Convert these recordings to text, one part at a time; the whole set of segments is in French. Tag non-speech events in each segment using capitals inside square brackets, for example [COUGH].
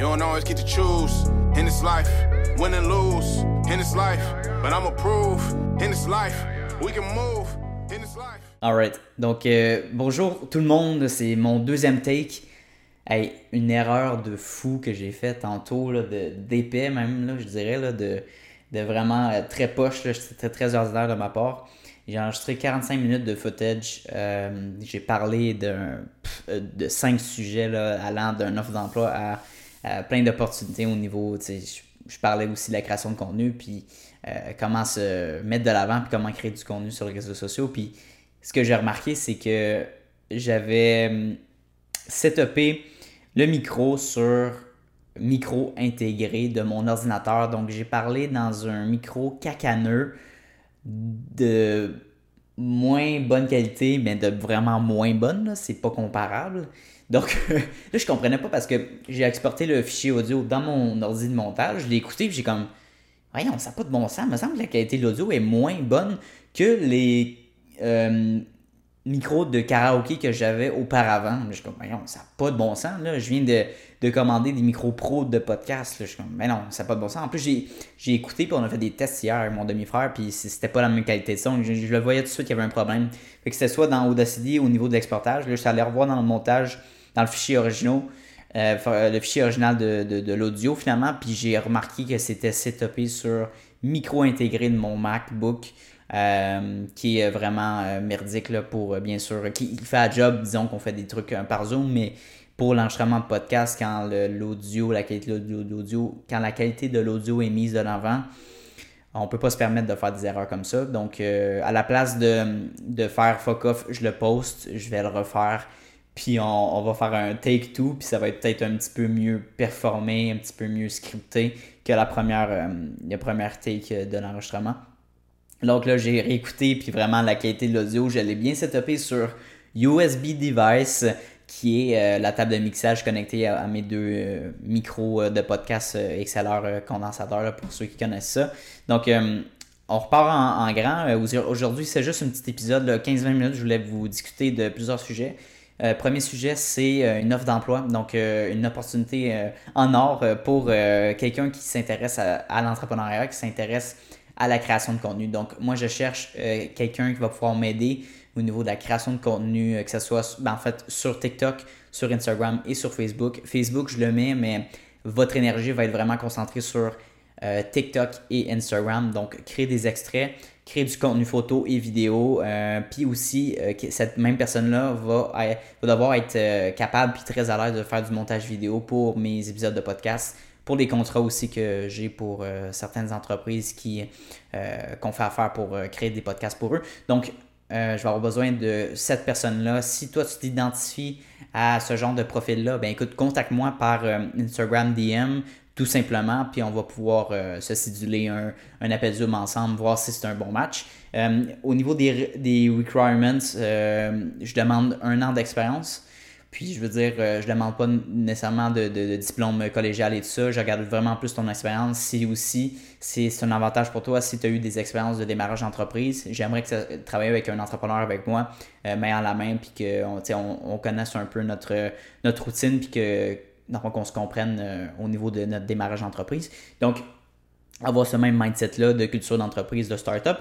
You don't always get to choose in this life, win and lose in this life. But in this life, we can move in this life. Alright, donc euh, bonjour tout le monde, c'est mon deuxième take. Hey, une erreur de fou que j'ai faite tantôt, là, de, d'épais même, là, je dirais, là, de, de vraiment euh, très poche, c'était très ordinaire de ma part. J'ai enregistré 45 minutes de footage. Euh, j'ai parlé d'un, de cinq sujets là, allant d'un offre d'emploi à, plein d'opportunités au niveau. Je, je parlais aussi de la création de contenu, puis euh, comment se mettre de l'avant, puis comment créer du contenu sur les réseaux sociaux. Puis ce que j'ai remarqué, c'est que j'avais setupé le micro sur micro intégré de mon ordinateur. Donc j'ai parlé dans un micro cacaneux de moins bonne qualité, mais de vraiment moins bonne. C'est pas comparable. Donc [LAUGHS] là, je comprenais pas parce que j'ai exporté le fichier audio dans mon ordi de montage. Je l'ai écouté et j'ai comme. Voyons, ça n'a pas de bon sens. Il me semble que la qualité de l'audio est moins bonne que les euh, micro de karaoké que j'avais auparavant. Je suis comme, ça n'a pas de bon sens. Là. Je viens de, commander des micros pro de podcast. Je suis comme, mais non, ça n'a pas de bon sens. En plus, j'ai écouté, puis on a fait des tests hier avec mon demi-frère, puis c'était pas la même qualité de son. Je, le voyais tout de suite qu'il y avait un problème. Fait que c'était soit dans Audacity au niveau de l'exportage. Là, je suis allé revoir dans le montage, dans le fichier original. Euh, le fichier original de, l'audio finalement, puis j'ai remarqué que c'était setupé sur micro intégré de mon MacBook. Euh, qui est vraiment euh, merdique là, pour euh, bien sûr, qui fait un job, disons qu'on fait des trucs par Zoom, mais pour l'enregistrement de podcast, quand l'audio, la qualité de l'audio, quand la qualité de l'audio est mise de l'avant, on peut pas se permettre de faire des erreurs comme ça. Donc, à la place de, faire fuck off, je le poste, je vais le refaire, puis on, va faire un take two, puis ça va être peut-être un petit peu mieux performé, un petit peu mieux scripté que la première, la première take de l'enregistrement. Donc là, j'ai réécouté, puis vraiment la qualité de l'audio, je l'ai bien setupé sur USB device, qui est euh, la table de mixage connectée à, mes deux euh, micros euh, de podcast XLR condensateur, pour ceux qui connaissent ça. Donc, on repart en, grand. Aujourd'hui, c'est juste un petit épisode, 15-20 minutes, je voulais vous discuter de plusieurs sujets. Premier sujet, c'est une offre d'emploi, donc une opportunité en or pour quelqu'un qui s'intéresse à, l'entrepreneuriat, qui s'intéresse à la création de contenu. Donc, moi, je cherche euh, quelqu'un qui va pouvoir m'aider au niveau de la création de contenu, euh, que ce soit ben, en fait sur TikTok, sur Instagram et sur Facebook. Facebook, je le mets, mais votre énergie va être vraiment concentrée sur euh, TikTok et Instagram. Donc, créer des extraits, créer du contenu photo et vidéo. puis aussi, cette même personne-là va, va, devoir être capable puis très à l'aise de faire du montage vidéo pour mes épisodes de podcast pour les contrats aussi que j'ai pour euh, certaines entreprises qui euh, qu'on fait affaire pour euh, créer des podcasts pour eux. Donc, je vais avoir besoin de cette personne-là. Si toi, tu t'identifies à ce genre de profil-là, ben écoute, contacte-moi par Instagram DM tout simplement, puis on va pouvoir se céduler un, un, appel Zoom ensemble, voir si c'est un bon match. au niveau des, des requirements, je demande un an d'expérience. Puis, je veux dire, euh, je ne demande pas nécessairement de, diplôme collégial et tout ça. Je regarde vraiment plus ton expérience. Si aussi, c'est un avantage pour toi si tu as eu des expériences de démarrage d'entreprise. J'aimerais que ça, travailler avec un entrepreneur avec moi, euh, main en la main, puis qu'on on, on connaisse un peu notre, notre routine, puis que qu'on se comprenne euh, au niveau de notre démarrage d'entreprise. Donc, avoir ce même mindset-là de culture d'entreprise, de start-up.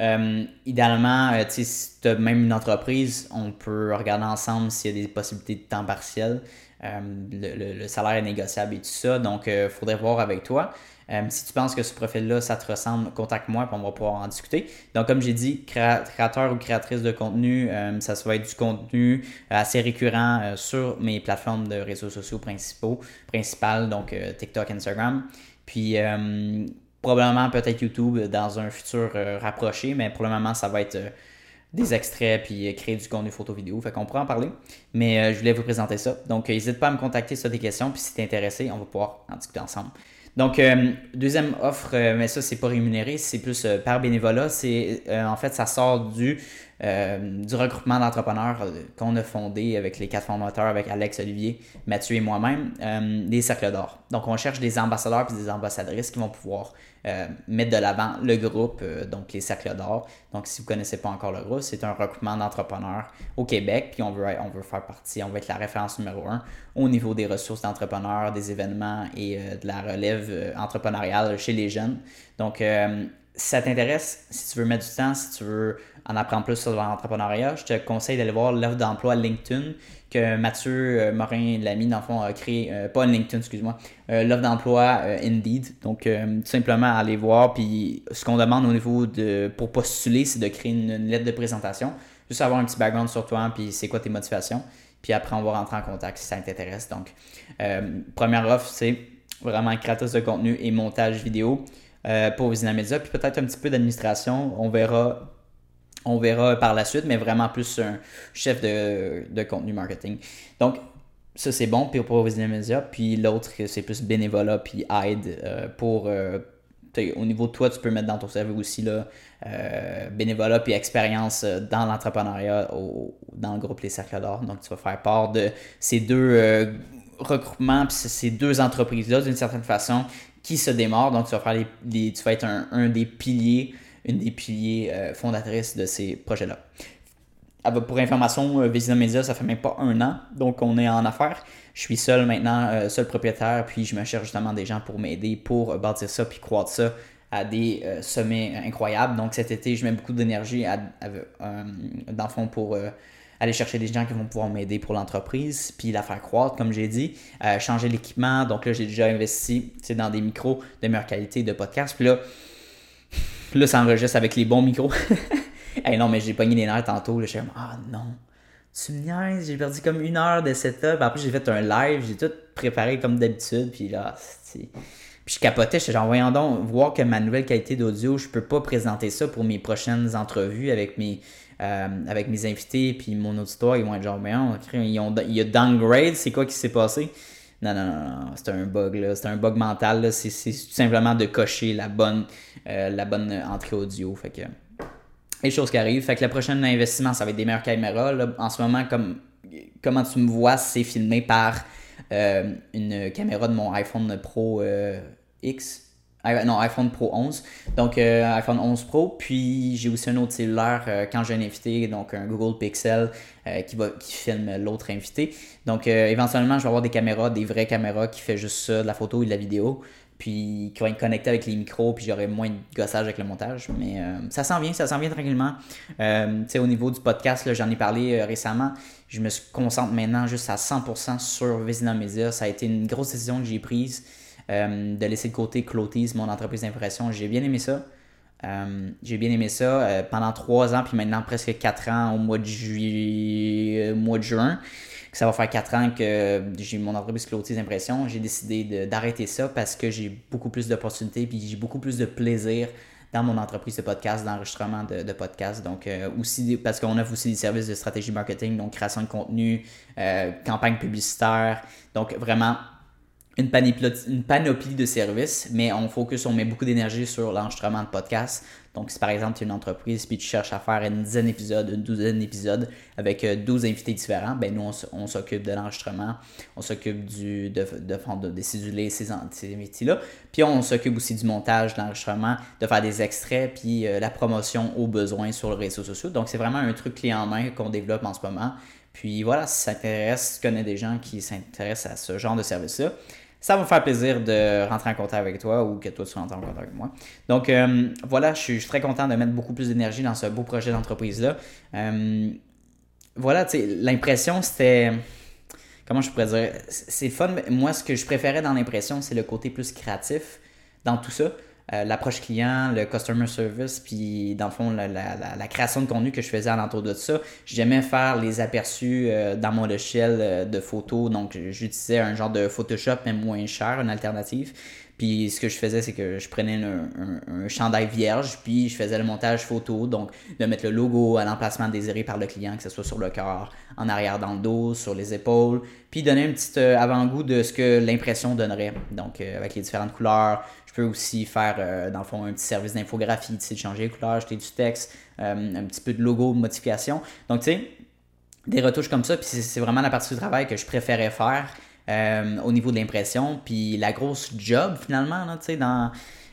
Euh, idéalement, euh, si tu as même une entreprise, on peut regarder ensemble s'il y a des possibilités de temps partiel. Euh, le, salaire est négociable et tout ça. Donc, il faudrait voir avec toi. Si tu penses que ce profil-là, ça te ressemble, contacte-moi et on va pouvoir en discuter. Donc, comme j'ai dit, créateur ou créatrice de contenu, ça, va être du contenu assez récurrent sur mes plateformes de réseaux sociaux principaux, principales, donc TikTok, Instagram. Puis, probablement peut-être YouTube dans un futur euh, rapproché, mais pour le moment, ça va être euh, des extraits puis euh, créer du contenu photo vidéo. Fait qu'on pourra en parler. Mais je voulais vous présenter ça. Donc, n'hésite pas à me contacter sur des questions. Puis si tu es intéressé, on va pouvoir en discuter ensemble. Donc, deuxième offre, mais ça, c'est pas rémunéré, c'est plus par bénévolat. C'est en fait, ça sort du, du regroupement d'entrepreneurs qu'on a fondé avec les quatre fondateurs, avec Alex, Olivier, Mathieu et moi-même, des cercles d'or. Donc, on cherche des ambassadeurs et des ambassadrices qui vont pouvoir euh, mettre de l'avant le groupe, euh, donc les Cercles d'Or. Donc, si vous ne connaissez pas encore le groupe, c'est un recrutement d'entrepreneurs au Québec, puis on veut, on veut faire partie, on veut être la référence numéro un au niveau des ressources d'entrepreneurs, des événements et euh, de la relève entrepreneuriale chez les jeunes. Donc, si ça t'intéresse, si tu veux mettre du temps, si tu veux en apprendre plus sur l'entrepreneuriat, je te conseille d'aller voir l'offre d'emploi LinkedIn que Mathieu euh, Morin, l'ami, dans le fond, a créé, euh, pas LinkedIn, excuse-moi, euh, l'offre d'emploi Indeed. Donc, tout simplement aller voir. Puis, ce qu'on demande au niveau de, pour postuler, c'est de créer une, lettre de présentation. Juste avoir un petit background sur toi, puis c'est quoi tes motivations. Puis après, on va rentrer en contact si ça t'intéresse. Donc, première offre, c'est vraiment créateur de contenu et montage vidéo pour Visina Media. Puis peut-être un petit peu d'administration. On verra on verra par la suite, mais vraiment plus un chef de, contenu marketing. Donc, ça, c'est bon pour Vision Media. Puis l'autre, c'est plus bénévolat puis aide euh, pour. Euh, au niveau de toi, tu peux mettre dans ton cerveau aussi là, euh, bénévolat puis expérience dans l'entrepreneuriat dans le groupe Les Cercles d'Or. Donc, tu vas faire part de ces deux regroupements puis ces deux entreprises-là d'une certaine façon qui se démarrent. Donc, tu vas, faire les, tu vas être un, des piliers une des piliers euh, fondatrices de ces projets-là. Pour information, euh, Visina Media, ça fait même pas un an, donc on est en affaires. Je suis seul maintenant, euh, seul propriétaire, puis je me cherche justement des gens pour m'aider, pour bâtir ça, puis croître ça à des sommets incroyables. Donc cet été, je mets beaucoup d'énergie dans le fond pour aller chercher des gens qui vont pouvoir m'aider pour l'entreprise, puis la faire croître, comme j'ai dit, changer l'équipement. Donc là, j'ai déjà investi dans des micros de meilleure qualité de podcast. Puis là, là, ça enregistre avec les bons micros. [LAUGHS] hey, non, mais j'ai pogné les nerfs tantôt. Je suis comme, ah non, tu me niaises, j'ai perdu comme une heure de setup. Après, j'ai fait un live, j'ai tout préparé comme d'habitude. Puis là, c'est. Puis je capotais, j'étais genre, voyons donc, voir que ma nouvelle qualité d'audio, je peux pas présenter ça pour mes prochaines entrevues avec mes, euh, avec mes invités, puis mon auditoire, ils vont être genre, mais ils ont, il y a downgrade, c'est quoi qui s'est passé? Non, non, non, non, c'est un bug, là. C'est un bug mental, C'est, tout simplement de cocher la bonne, euh, la bonne entrée audio. Fait que. Les choses qui arrivent. Fait que le prochain investissement, ça va être des meilleures caméras. En ce moment, comme comment tu me vois, c'est filmé par euh, une caméra de mon iPhone Pro X non, iPhone Pro 11. Donc, euh, iPhone 11 Pro. Puis, j'ai aussi un autre cellulaire euh, quand j'ai un invité, donc un Google Pixel euh, qui, va, qui filme l'autre invité. Donc, éventuellement, je vais avoir des caméras, des vraies caméras qui fait juste ça, de la photo et de la vidéo. Puis, qui vont être connectées avec les micros, puis j'aurai moins de gossage avec le montage. Mais ça s'en vient, ça s'en vient tranquillement. tu sais, au niveau du podcast, j'en ai parlé récemment. Je me concentre maintenant juste à 100% sur Visina Media. Ça a été une grosse décision que j'ai prise. Euh, de laisser de côté Clotis, mon entreprise d'impression. J'ai bien aimé ça. Euh, j'ai bien aimé ça euh, pendant trois ans, puis maintenant presque quatre ans au mois de juillet, mois de juin. ça va faire quatre ans que j'ai mon entreprise Clotis Impression. J'ai décidé d'arrêter ça parce que j'ai beaucoup plus d'opportunités, puis j'ai beaucoup plus de plaisir dans mon entreprise de podcast, d'enregistrement de, de podcast. Donc, aussi, parce qu'on offre aussi des services de stratégie marketing, donc création de contenu, campagne publicitaire. Donc, vraiment, une panoplie, de services, mais on focus, on met beaucoup d'énergie sur l'enregistrement de podcasts. Donc, si par exemple tu es une entreprise puis tu cherches à faire une dizaine d'épisodes, une douzaine d'épisodes avec 12 euh, invités différents, ben nous on, s'occupe de l'enregistrement, on s'occupe du de, de, de, de ces, ces invités-là, puis on s'occupe aussi du montage, de l'enregistrement, de faire des extraits, puis euh, la promotion aux besoins sur les réseaux sociaux. Donc, c'est vraiment un truc clé en main qu'on développe en ce moment. Puis voilà, si ça t'intéresse, tu connais des gens qui s'intéressent à ce genre de service-là, ça va me faire plaisir de rentrer en contact avec toi ou que toi tu rentres en contact avec moi. Donc euh, voilà, je suis, très content de mettre beaucoup plus d'énergie dans ce beau projet d'entreprise-là. Euh, voilà, tu sais, l'impression c'était. Comment je pourrais dire C'est fun, moi ce que je préférais dans l'impression, c'est le côté plus créatif dans tout ça. Euh, l'approche client, le customer service, puis dans le fond, la, création de contenu que je faisais alentour de ça. J'aimais faire les aperçus euh, dans mon logiciel euh, de photos, donc j'utilisais un genre de Photoshop, mais moins cher, une alternative. Puis ce que je faisais, c'est que je prenais un, chandail vierge, puis je faisais le montage photo, donc de mettre le logo à l'emplacement désiré par le client, que ce soit sur le corps, en arrière dans le dos, sur les épaules, puis donner un petit avant-goût de ce que l'impression donnerait. Donc avec les différentes couleurs, peux aussi faire, euh, dans le fond, un petit service d'infographie, tu sais, changer les couleurs, ajouter du texte, euh, un petit peu de logo, de modification. Donc, tu sais, des retouches comme ça, puis c'est vraiment la partie du travail que je préférais faire. euh, au niveau de l'impression. Puis la grosse job, finalement, tu sais, dans,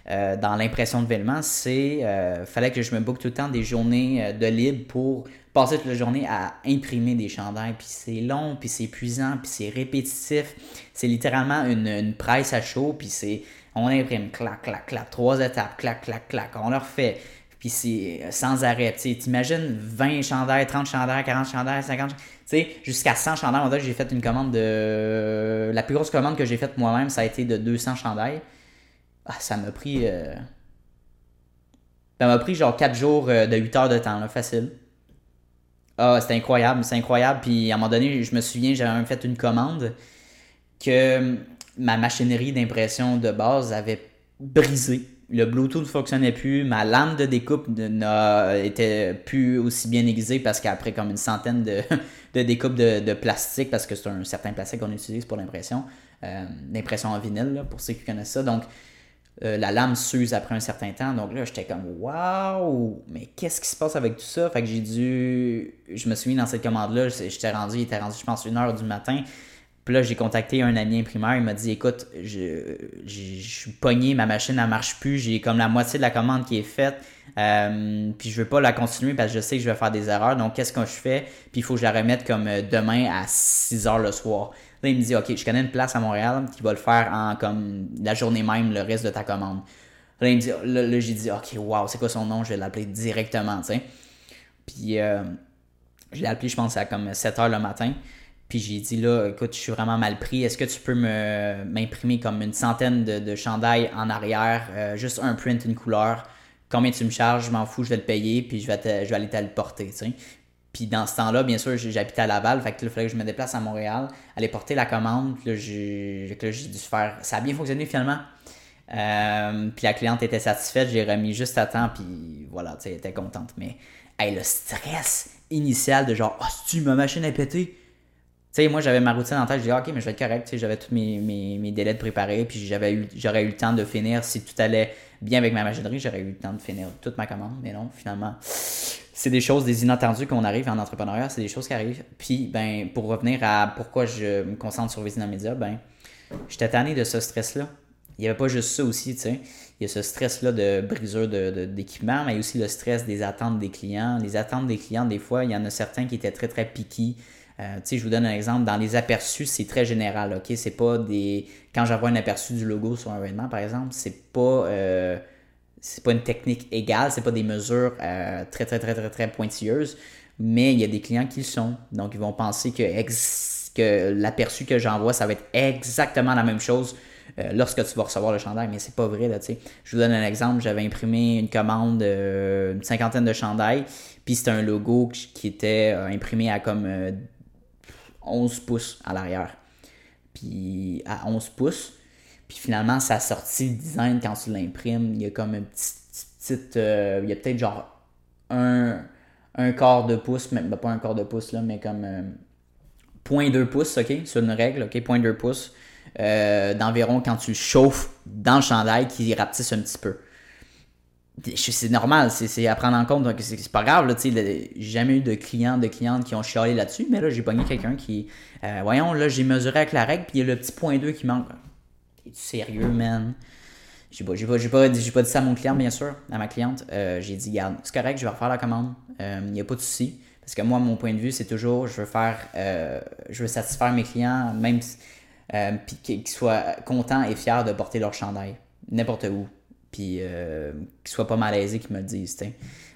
dans l'impression de vêtements, c'est euh, fallait que je me book tout le temps des journées de libre pour passer toute la journée à imprimer des chandails. Puis c'est long, puis c'est épuisant, puis c'est répétitif. C'est littéralement une, une presse à chaud, puis c'est on imprime, clac, clac, clac, trois étapes, clac, clac, clac, on leur fait. Puis c'est sans arrêt. Tu t'imagines 20 chandails, 30 chandails, 40 chandails, 50 Tu sais, jusqu'à 100 chandails. En j'ai fait une commande de. La plus grosse commande que j'ai faite moi-même, ça a été de 200 chandails. Ah, ça m'a pris. Euh, ça m'a pris genre 4 jours euh, de 8 heures de temps, là, facile. Ah, c'était incroyable, c'est incroyable. Puis à un moment donné, je me souviens, j'avais même fait une commande que ma machinerie d'impression de base avait brisé. Le Bluetooth ne fonctionnait plus, ma lame de découpe n'était plus aussi bien aiguisée parce qu'après comme une centaine de, [LAUGHS] découpes de, plastique, parce que c'est un certain plastique qu'on utilise pour l'impression, euh, l'impression en vinyle, pour ceux qui connaissent ça. Donc, euh, la lame s'use après un certain temps. Donc là, j'étais comme Waouh! Mais qu'est-ce qui se passe avec tout ça? Fait que j'ai dû. Je me suis mis dans cette commande-là. J'étais rendu, il était rendu, je pense, une heure du matin. Puis là, j'ai contacté un ami imprimeur. Il m'a dit Écoute, je, je, suis pogné, ma machine ne marche plus. J'ai comme la moitié de la commande qui est faite. Euh, puis je veux pas la continuer parce que je sais que je vais faire des erreurs. Donc, qu'est-ce que je fais? Puis il faut que je la remette comme euh, demain à 6 h le soir. Là, il me dit Ok, je connais une place à Montréal qui va le faire en comme la journée même, le reste de ta commande. Là, il me dit Là, j'ai dit Ok, wow, c'est quoi son nom? Je vais l'appeler directement, tu. Puis euh, je l'ai appelé, je pense, à comme 7 h le matin. Puis j'ai dit là, écoute, je suis vraiment mal pris. Est-ce que tu peux me m'imprimer comme une centaine de, de chandails en arrière, euh, juste un print, une couleur? Combien tu me charges, je m'en fous, je vais te payer, puis je vais, je vais aller te le porter. Puis dans ce temps-là, bien sûr, j'habitais à Laval, fait que là, il fallait que je me déplace à Montréal, aller porter la commande. Puis là, j'ai dû faire. Ça a bien fonctionné finalement. Euh, puis la cliente était satisfaite, j'ai remis juste à temps, puis voilà, tu sais, elle était contente. Mais hey, le stress initial de genre, oh, tu ma machine pétée tu sais, moi, j'avais ma routine en tête. Je dis, OK, mais je vais être correct. J'avais tous mes, mes, délais de préparer. Puis j'avais eu, j'aurais eu le temps de finir. Si tout allait bien avec ma machinerie, j'aurais eu le temps de finir toute ma commande. Mais non, finalement, c'est des choses, des inattendus qu'on arrive en entrepreneuriat. C'est des choses qui arrivent. Puis, ben, pour revenir à pourquoi je me concentre sur Vizina Media, ben, j'étais tanné de ce stress-là. Il n'y avait pas juste ça aussi, tu sais. Il y a ce stress-là de brisure d'équipement, de, mais y a aussi le stress des attentes des clients. Les attentes des clients, des fois, il y en a certains qui étaient très, très piqués euh, je vous donne un exemple. Dans les aperçus, c'est très général. Ok, c'est pas des. Quand j'envoie un aperçu du logo sur un vêtement, par exemple, c'est pas. Euh, c'est pas une technique égale, c'est pas des mesures euh, très, très, très, très, très pointilleuses, mais il y a des clients qui le sont. Donc, ils vont penser que, que l'aperçu que j'envoie, ça va être exactement la même chose lorsque tu vas recevoir le chandail, mais c'est pas vrai. Là, je vous donne un exemple. J'avais imprimé une commande, une cinquantaine de chandails, puis c'était un logo qui était imprimé à comme 11 pouces à l'arrière. Puis à 11 pouces. Puis finalement, ça sorti le design quand tu l'imprimes. Il y a comme une petite. Euh, il y a peut-être genre un, un quart de pouce, même pas un quart de pouce là, mais comme euh, 0.2 pouces, ok, c'est une règle, ok, 0.2 pouces euh, d'environ quand tu le chauffes dans le chandail qui rapetisse un petit peu c'est normal, c'est à prendre en compte, donc c'est pas grave, j'ai jamais eu de clients, de clientes qui ont chialé là-dessus, mais là, j'ai pogné quelqu'un qui, euh, voyons, là, j'ai mesuré avec la règle, puis il y a le petit point 2 qui manque. Es-tu sérieux, man? J'ai pas, pas, pas, pas, dit ça à mon client, bien sûr, à ma cliente. Euh, j'ai dit, garde, c'est correct, je vais refaire la commande, il n'y a pas de souci. Parce que moi, mon point de vue, c'est toujours, je veux faire, euh, je veux satisfaire mes clients, même qu'ils soient contents et fiers de porter leur chandail, n'importe où puis euh, qu'ils soient pas malaisés, qu'ils me le disent.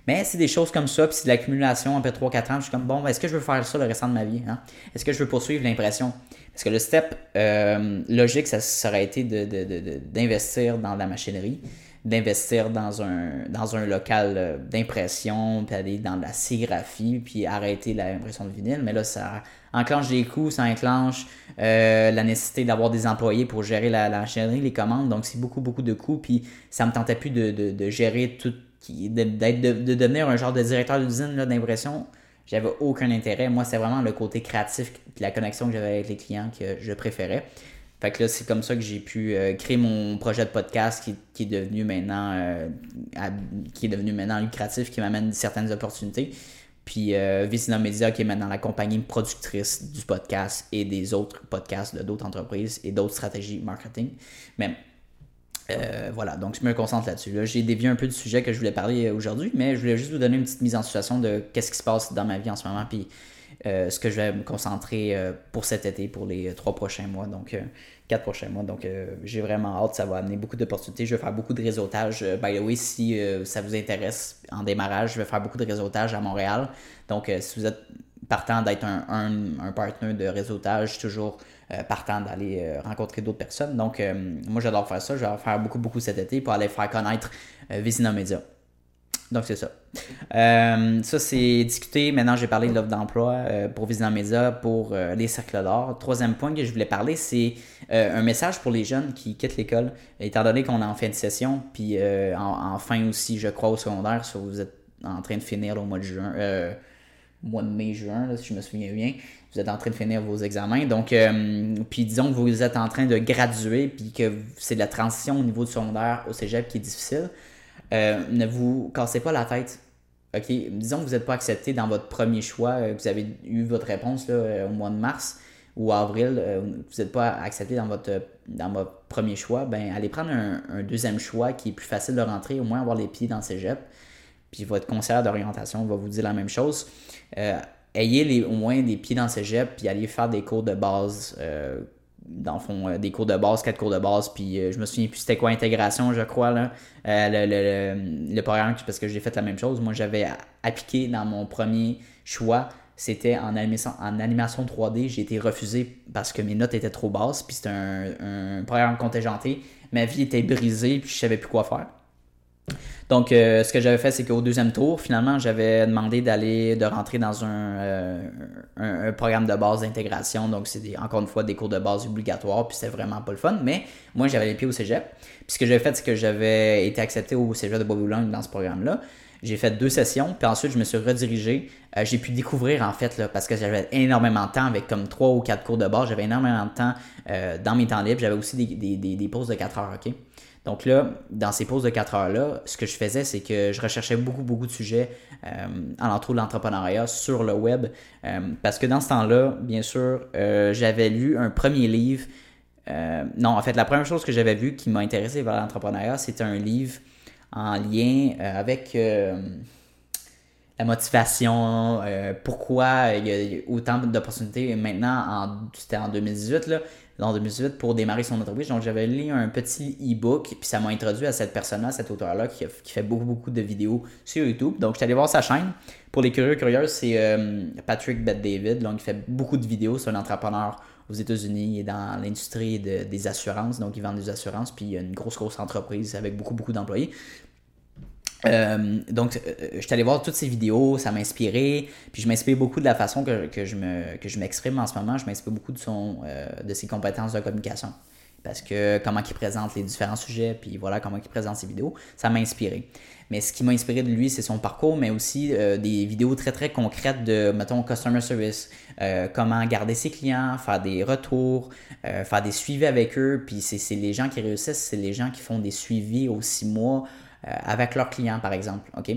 Mais c'est des choses comme ça, puis c'est de l'accumulation après 3-4 ans. Je suis comme, bon, est-ce que je veux faire ça le restant de ma vie? Hein? Est-ce que je veux poursuivre l'impression? Parce que le step euh, logique, ça, aurait été d'investir dans la machinerie, d'investir dans un, dans un local euh, d'impression, puis aller dans la sérigraphie, puis arrêter l'impression de vinyle. Mais là, ça enclenche des coûts, ça enclenche euh, la nécessité d'avoir des employés pour gérer la, la les commandes. Donc, c'est beaucoup, beaucoup de coûts. Puis, ça me tentait plus de, de, gérer tout, de, de, de, devenir un genre de directeur d'usine d'impression. J'avais aucun intérêt. Moi, c'est vraiment le côté créatif, la connexion que j'avais avec les clients que je préférais. Fait que là, c'est comme ça que j'ai pu euh, créer mon projet de podcast qui, est devenu maintenant euh, qui est devenu maintenant lucratif, qui m'amène certaines opportunités. Puis euh, Media, qui est maintenant la compagnie productrice du podcast et des autres podcasts de d'autres entreprises et d'autres stratégies marketing. Mais euh, voilà, donc je me concentre là-dessus. J'ai dévié un peu du sujet que je voulais parler aujourd'hui, mais je voulais juste vous donner une petite mise en situation de qu'est-ce qui se passe dans ma vie en ce moment, puis euh, ce que je vais me concentrer euh, pour cet été, pour les trois prochains mois, donc quatre prochains mois. Donc j'ai vraiment hâte, ça va amener beaucoup d'opportunités. Je vais faire beaucoup de réseautage. by the way, si ça vous intéresse en démarrage, je vais faire beaucoup de réseautage à Montréal. Donc si vous êtes partant d'être un, un, un partenaire de réseautage, toujours euh, partant d'aller euh, rencontrer d'autres personnes. Donc, euh, moi, j'adore faire ça. Je vais faire beaucoup, beaucoup cet été pour aller faire connaître Visina Media. Donc, c'est ça. ça, c'est discuté. Maintenant, j'ai parlé de l'offre d'emploi pour Visina Media pour les cercles d'or. Troisième point que je voulais parler, c'est un message pour les jeunes qui quittent l'école, étant donné qu'on est en fin de session, puis en, fin aussi, je crois, au secondaire, si vous êtes en train de finir au mois de juin, mois de mai, juin, si je me souviens bien vous êtes en train de finir vos examens. Donc, euh, puis disons que vous êtes en train de graduer, puis que c'est la transition au niveau du secondaire au cégep qui est difficile. Euh, ne vous cassez pas la tête. Disons que vous n'êtes pas accepté dans votre premier choix, euh, vous avez eu votre réponse là, au mois de mars ou avril, vous n'êtes pas accepté dans votre, dans votre premier choix, ben allez prendre un, deuxième choix qui est plus facile de rentrer, au moins avoir les pieds dans le cégep. Puis votre conseiller d'orientation va vous dire la même chose ayez les, au moins des pieds dans le cégep, puis allez faire des cours de base. Euh, dans le fond, euh, des cours de base, quatre cours de base, puis euh, je me souviens plus c'était quoi intégration, je crois, là. le, le, le, programme, parce que j'ai fait la même chose. Moi, j'avais appliqué dans mon premier choix, c'était en animation, en animation 3D. J'ai été refusé parce que mes notes étaient trop basses, puis c'était un, un programme contingenté. Ma vie était brisée, puis je savais plus quoi faire. Donc, euh, ce que j'avais fait, c'est qu'au deuxième tour, finalement, j'avais demandé d'aller, de rentrer dans euh, un, un, programme de base d'intégration. Donc, c'est encore une fois des cours de base obligatoires, puis c'était vraiment pas le fun. Mais moi, j'avais les pieds au cégep. Puis ce que j'avais fait, c'est que j'avais été accepté au cégep de Boboulang dans ce programme-là. J'ai fait deux sessions, puis ensuite je me suis redirigé. Euh, j'ai pu découvrir en fait, là, parce que j'avais énormément de temps avec comme trois ou quatre cours de base, j'avais énormément de temps dans mes temps libres. J'avais aussi des, des, des, pauses de 4 heures, ok? Donc là, dans ces pauses de 4 heures-là, ce que je faisais, c'est que je recherchais beaucoup, beaucoup de sujets euh, l'entour de l'entrepreneuriat sur le web. Euh, parce que dans ce temps-là, bien sûr, euh, j'avais lu un premier livre. Non, en fait, la première chose que j'avais vue qui m'a intéressé vers l'entrepreneuriat, c'était un livre en lien avec la motivation, pourquoi il y a autant d'opportunités maintenant, c'était en 2018, là, en 2018 pour démarrer son entreprise. Donc, j'avais lu un petit e-book, puis ça m'a introduit à cette personne-là, cet auteur-là, qui, fait beaucoup, beaucoup de vidéos sur YouTube. Donc, je suis allé voir sa chaîne. Pour les curieux, curieuses, c'est euh, Patrick Bet David. Donc, il fait beaucoup de vidéos. C'est un entrepreneur aux États-Unis et dans l'industrie des assurances. Donc, il vend des assurances, puis il a une grosse, grosse entreprise avec beaucoup, beaucoup d'employés. Euh, donc, euh, je suis allé voir toutes ces vidéos, ça m'a inspiré. Puis je m'inspire beaucoup de la façon que, que je, me, m'exprime en ce moment. Je m'inspire beaucoup de, son, euh, de ses compétences de communication. Parce que comment il présente les différents sujets, puis voilà comment il présente ses vidéos, ça m'a inspiré. Mais ce qui m'a inspiré de lui, c'est son parcours, mais aussi des vidéos très très concrètes de, mettons, customer service, comment garder ses clients, faire des retours, faire des suivis avec eux. Puis c'est les gens qui réussissent, c'est les gens qui font des suivis aux six mois, avec leurs clients, par exemple. OK?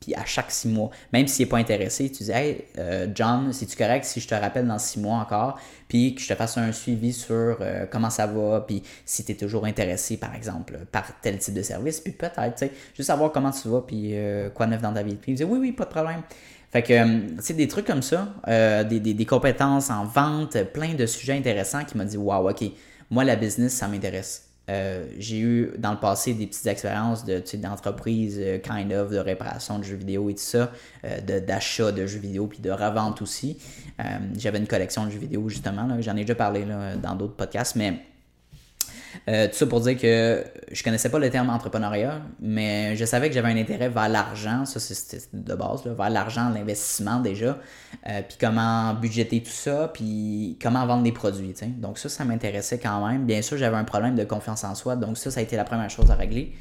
Puis à chaque six mois, même s'il n'est pas intéressé, tu dis Hey, euh, John, c'est-tu correct si je te rappelle dans six mois encore, puis que je te fasse un suivi sur euh, comment ça va, puis si tu es toujours intéressé, par exemple, par tel type de service, puis peut-être, tu sais, juste savoir comment tu vas, puis quoi neuf dans ta vie. Puis il dit Oui, oui, pas de problème. Fait que, c'est des trucs comme ça, des, des, des, compétences en vente, plein de sujets intéressants qui m'a dit Waouh, ok, moi, la business, ça m'intéresse. Euh, j'ai eu dans le passé des petites expériences de, d'entreprise euh, kind of, de réparation de jeux vidéo et tout ça, euh, d'achat de, jeux vidéo puis de revente aussi. j'avais une collection de jeux vidéo justement, j'en ai déjà parlé là, dans d'autres podcasts, mais euh, tout ça pour dire que je connaissais pas le terme entrepreneuriat, mais je savais que j'avais un intérêt vers l'argent, ça c'était de base, vers l'argent, l'investissement déjà, euh, puis comment budgéter tout ça, puis comment vendre des produits. Donc ça, ça m'intéressait quand même. Bien sûr, j'avais un problème de confiance en soi, donc ça, ça a été la première chose à régler.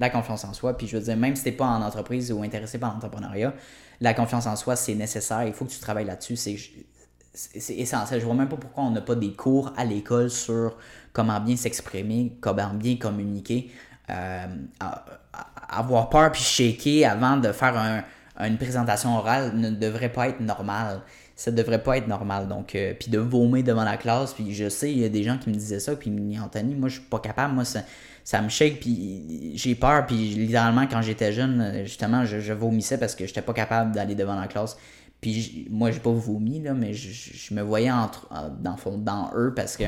La confiance en soi, puis je veux dire, même si t'es pas en entreprise ou intéressé par l'entrepreneuriat, la confiance en soi, c'est nécessaire, il faut que tu travailles là-dessus, c'est essentiel. Je vois même pas pourquoi on n'a pas des cours à l'école sur comment bien s'exprimer, comment bien communiquer. Euh, avoir peur puis shaker avant de faire un, une présentation orale ne devrait pas être normale. Ça devrait pas être normal. Donc, euh, puis de vomir devant la classe, puis je sais, il y a des gens qui me disaient ça, puis Anthony, moi, je suis pas capable, moi, ça, ça me shake, puis j'ai peur, puis littéralement, quand j'étais jeune, justement, je, vomissais parce que j'étais pas capable d'aller devant la classe. Puis moi, j'ai pas vomi, là, mais je, me voyais entre, dans, dans eux parce que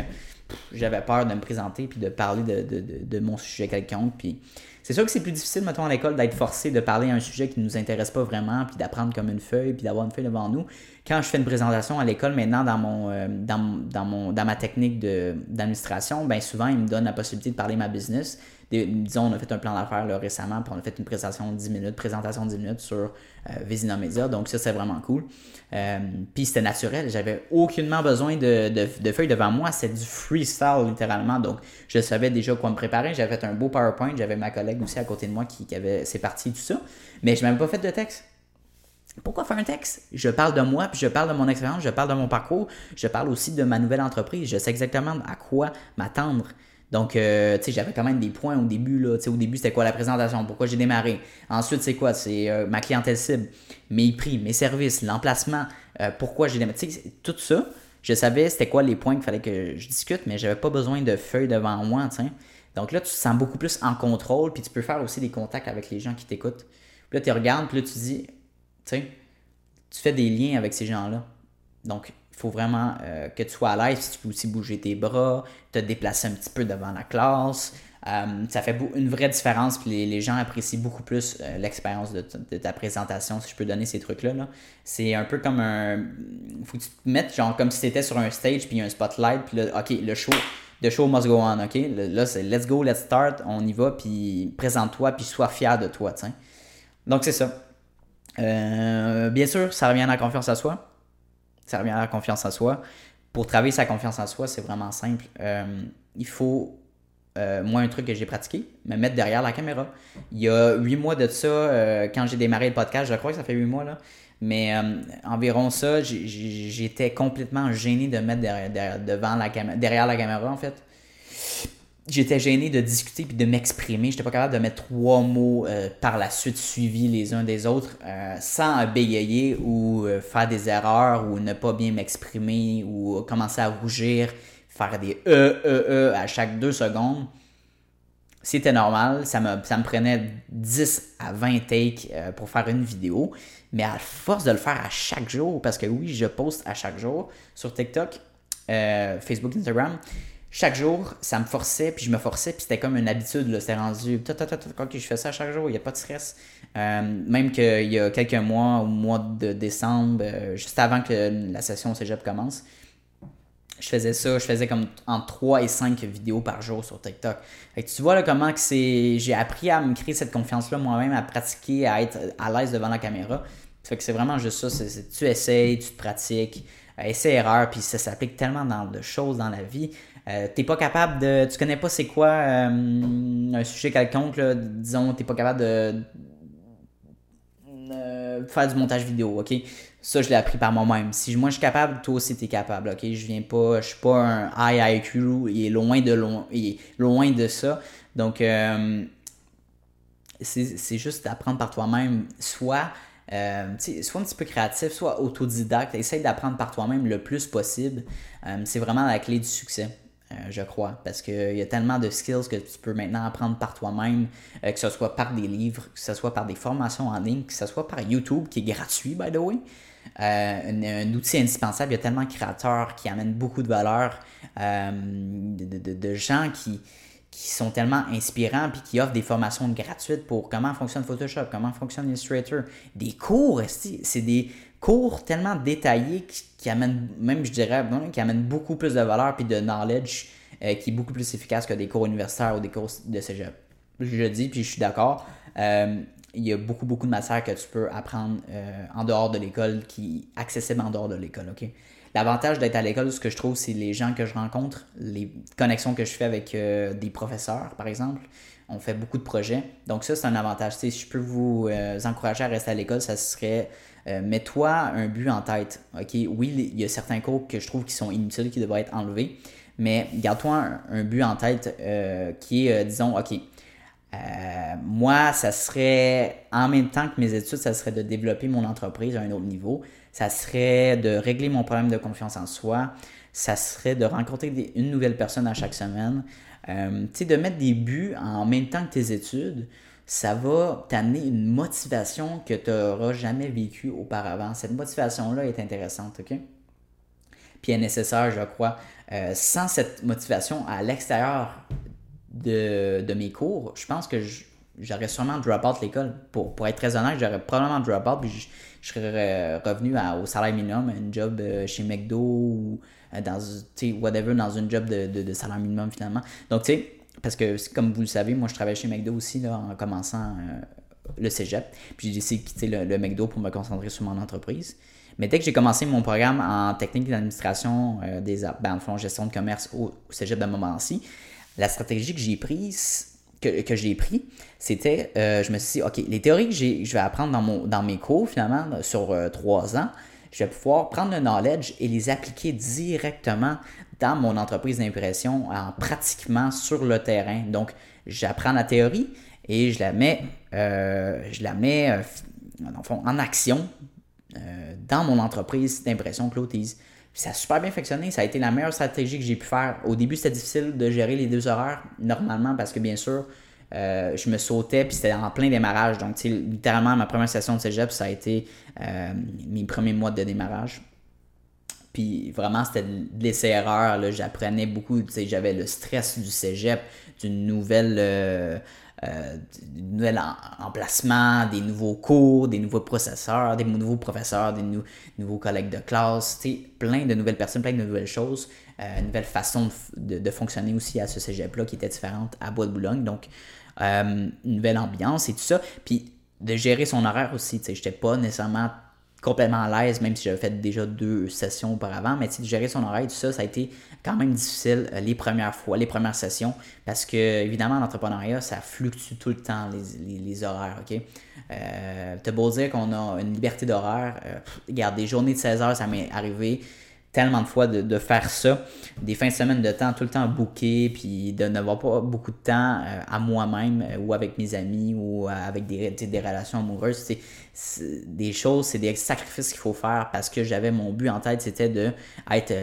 j'avais peur de me présenter puis de parler de, de, de, mon sujet quelconque. Puis c'est sûr que c'est plus difficile, mettons, à l'école, d'être forcé de parler à un sujet qui ne nous intéresse pas vraiment, puis d'apprendre comme une feuille, puis d'avoir une feuille devant nous. Quand je fais une présentation à l'école maintenant dans mon, euh, dans, dans, mon, dans ma technique d'administration, ben souvent, ils me donnent la possibilité de parler ma business disons, on a fait un plan d'affaires récemment, puis on a fait une présentation de 10 minutes, présentation de 10 minutes sur euh, Vizina Media. Donc ça, c'est vraiment cool. Euh, puis c'était naturel. J'avais aucunement besoin de, de, feuilles devant moi. C'est du freestyle, littéralement. Donc je savais déjà quoi me préparer. J'avais fait un beau PowerPoint. J'avais ma collègue aussi à côté de moi qui, qui avait ses parties, tout ça. Mais je n'avais pas fait de texte. Pourquoi faire un texte? Je parle de moi, puis je parle de mon expérience, je parle de mon parcours, je parle aussi de ma nouvelle entreprise. Je sais exactement à quoi m'attendre. Donc, euh, tu sais, j'avais quand même des points au début. Là, au début, c'était quoi la présentation? Pourquoi j'ai démarré? Ensuite, c'est quoi? C'est euh, ma clientèle cible, mes prix, mes services, l'emplacement, euh, pourquoi j'ai démarré. Tout ça, je savais c'était quoi les points qu'il fallait que je discute, mais j'avais pas besoin de feuilles devant moi. sais. Donc là, tu te sens beaucoup plus en contrôle, puis tu peux faire aussi des contacts avec les gens qui t'écoutent. Puis là, tu regardes, puis là, tu dis, tu sais, tu fais des liens avec ces gens-là. Donc, faut vraiment euh, que tu sois à l'aise. Tu peux aussi bouger tes bras, te déplacer un petit peu devant la classe. Euh, ça fait une vraie différence. Puis les, gens apprécient beaucoup plus euh, l'expérience de, ta présentation, si je peux donner ces trucs-là. -là, c'est un peu comme un. faut que tu te mettes genre comme si tu étais sur un stage, puis il y a un spotlight, puis là, OK, le show. The show must go on, OK? Là, c'est let's go, let's start, on y va, puis présente-toi, puis sois fier de toi, tiens. Donc, c'est ça. bien sûr, ça revient à la confiance à soi ça à la confiance en soi. Pour travailler sa confiance en soi, c'est vraiment simple. Euh, il faut, euh, moi, un truc que j'ai pratiqué, me mettre derrière la caméra. Il y a huit mois de ça, euh, quand j'ai démarré le podcast, je crois que ça fait huit mois, là. Mais environ ça, j'étais complètement gêné de mettre derrière, devant la derrière la caméra, en fait j'étais gêné de discuter puis de m'exprimer. J'étais pas capable de mettre trois mots euh, par la suite suivis les uns des autres euh, sans bégayer ou euh, faire des erreurs ou ne pas bien m'exprimer ou commencer à rougir, faire des e, e, e à chaque deux secondes. C'était normal, ça me, ça me prenait 10 à 20 takes pour faire une vidéo, mais à force de le faire à chaque jour, parce que oui, je poste à chaque jour sur TikTok, Facebook, Instagram, chaque jour, ça me forçait, puis je me forçais, puis c'était comme une habitude, là, c'était rendu, ok, je fais ça chaque jour, il n'y a pas de stress. Euh, même qu'il y a quelques mois, au mois de décembre, euh, juste avant que la session cégep commence, je faisais ça, je faisais comme entre 3 et 5 vidéos par jour sur TikTok. Fait tu vois là, comment que c'est. J'ai appris à me créer cette confiance-là moi-même, à pratiquer, à être à l'aise devant la caméra. Que c'est vraiment juste ça. C'est, tu essayes, tu te pratiques, euh, essai-erreur, puis ça s'applique tellement dans de choses dans la vie. Euh, t'es pas capable de. Tu connais pas c'est quoi euh, un sujet quelconque, là, disons, t'es pas capable de faire du montage vidéo, ok? Ça, je l'ai appris par moi-même. Si moi je suis capable, toi aussi t'es capable, ok? Je viens pas, je suis pas un high IQ, il est loin de, loin, il est loin de ça. Donc, euh, c'est juste d'apprendre par toi-même, soit. soit un petit peu créatif, soit autodidacte, essaye d'apprendre par toi-même le plus possible. c'est vraiment la clé du succès. Euh, je crois, parce qu'il y a tellement de skills que tu peux maintenant apprendre par toi-même, euh, que ce soit par des livres, que ce soit par des formations en ligne, que ce soit par YouTube, qui est gratuit, by the way. Euh, un, outil indispensable. Il y a tellement de créateurs qui amènent beaucoup de valeur, de, gens qui, qui sont tellement inspirants puis qui offrent des formations gratuites pour comment fonctionne Photoshop, comment fonctionne Illustrator. Des cours, c'est des cours tellement détaillés qui, amènent, même je dirais, qui amènent beaucoup plus de valeur puis de knowledge euh, qui est beaucoup plus efficace que des cours universitaires ou des cours de cégep. Je dis, puis je suis d'accord. Euh, il y a beaucoup, beaucoup de matières que tu peux apprendre euh, en dehors de l'école, qui accessible en dehors de l'école? L'avantage d'être à l'école, ce que je trouve, c'est les gens que je rencontre, les connexions que je fais avec des professeurs, par exemple. On fait beaucoup de projets. Donc ça, c'est un avantage. si je peux vous encourager à rester à l'école, ça serait euh, mets-toi un but en tête. Oui, il y a certains cours que je trouve qui sont inutiles, qui devraient être enlevés, mais garde-toi un, but en tête euh, qui est, euh, disons, OK, moi, ça serait, en même temps que mes études, ça serait de développer mon entreprise à un autre niveau. Ça serait de régler mon problème de confiance en soi. Ça serait de rencontrer une nouvelle personne à chaque semaine. Tu sais, de mettre des buts en même temps que tes études, ça va t'amener une motivation que tu n'auras jamais vécue auparavant. Cette motivation-là est intéressante, OK? Puis est nécessaire, je crois. Euh, sans cette motivation à l'extérieur de, mes cours, je pense que j'aurais sûrement drop out l'école. Pour, pour être très honnête, j'aurais probablement drop out, puis je, serais revenu au salaire minimum, un job euh, chez McDo ou euh, dans, whatever, dans une job de, de, salaire minimum finalement. Donc, tu sais, parce que comme vous le savez, moi je travaille chez McDo aussi en commençant le cégep. Puis j'ai décidé de quitter le, McDo pour me concentrer sur mon entreprise. Mais dès que j'ai commencé mon programme en technique d'administration des ben, en fond, gestion de commerce au, cégep de Montmorency, la stratégie que j'ai prise, que, que j'ai pris, c'était, euh, je me suis dit, OK, les théories que je vais apprendre dans, mon, dans mes cours, finalement, sur euh, trois ans, je vais pouvoir prendre le knowledge et les appliquer directement dans mon entreprise d'impression en pratiquement sur le terrain. Donc, j'apprends la théorie et je la mets, euh, je la mets en action dans mon entreprise d'impression Clotise ça a super bien fonctionné. Ça a été la meilleure stratégie que j'ai pu faire. Au début, c'était difficile de gérer les deux horaires normalement parce que bien sûr, euh, je me sautais puis c'était en plein démarrage. Donc, littéralement, ma première session de cégep, ça a été euh, mes premiers mois de démarrage. Puis vraiment, c'était de l'essai-erreur. J'apprenais beaucoup. J'avais le stress du cégep, d'une nouvelle. Euh, euh, nouvel emplacement, des nouveaux cours, des nouveaux processeurs, des nouveaux professeurs, des nouveaux collègues de classe, plein de nouvelles personnes, plein de nouvelles choses, euh, une nouvelle façon de, fonctionner aussi à ce cégep-là qui était différente à Bois de Boulogne. Donc, une nouvelle ambiance et tout ça. Puis de gérer son horaire aussi, je n'étais pas nécessairement complètement à l'aise, même si j'avais fait déjà deux sessions auparavant. Mais de gérer son oreille, tout ça, ça a été quand même difficile euh, les premières fois, les premières sessions, parce que évidemment, l'entrepreneuriat, ça fluctue tout le temps, les, les, horaires. ok? Euh, T'as beau dire qu'on a une liberté d'horaire, euh, regarde, des journées de 16 heures, ça m'est arrivé tellement de fois de, faire ça, des fins de semaine de temps tout le temps booké, puis de n'avoir pas beaucoup de temps euh, à moi-même euh, ou avec mes amis ou euh, avec des, des relations amoureuses. C'est des choses, c'est des sacrifices qu'il faut faire parce que j'avais mon but en tête, c'était de être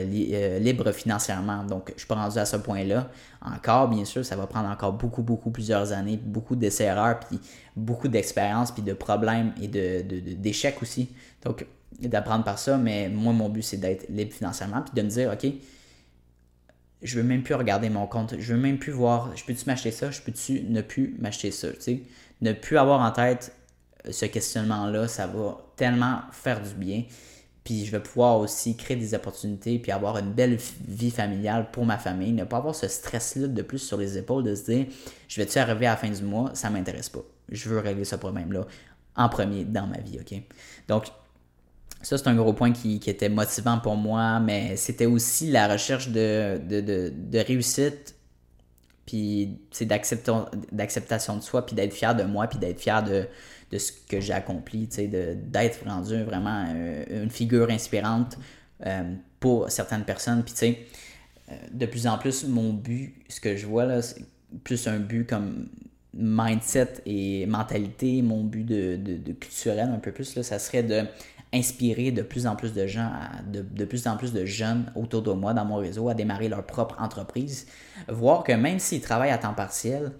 libre financièrement. Donc, je suis pas rendu à ce point-là. Encore, bien sûr, ça va prendre encore beaucoup, beaucoup, plusieurs années, beaucoup d'essais-erreurs, puis beaucoup d'expérience, puis de problèmes et d'échecs de, de, aussi. Donc, d'apprendre par ça, mais moi, mon but, c'est d'être libre financièrement, puis de me dire, OK, je veux même plus regarder mon compte, je veux même plus voir, je peux-tu m'acheter ça, je peux-tu ne plus m'acheter ça, tu sais? Ne plus avoir en tête ce questionnement-là, ça va tellement faire du bien. Puis je vais pouvoir aussi créer des opportunités, puis avoir une belle vie familiale pour ma famille. Ne pas avoir ce stress-là de plus sur les épaules, de se dire, je vais-tu arriver à la fin du mois, ça m'intéresse pas. Je veux régler ce problème-là en premier dans ma vie, OK? Donc, ça, c'est un gros point qui, était motivant pour moi, mais c'était aussi la recherche de, de, réussite, puis d'acceptation de soi, puis d'être fier de moi, puis d'être fier de, ce que j'ai accompli, d'être rendu vraiment euh, une figure inspirante euh, pour certaines personnes. Puis, tu sais, euh, de plus en plus, mon but, ce que je vois là, c'est plus un but comme mindset et mentalité, mon but de, de culturel un peu plus, là, ça serait de inspirer de plus en plus de gens, de, plus en plus de jeunes autour de moi, dans mon réseau, à démarrer leur propre entreprise. Voir que même s'ils travaillent à temps partiel,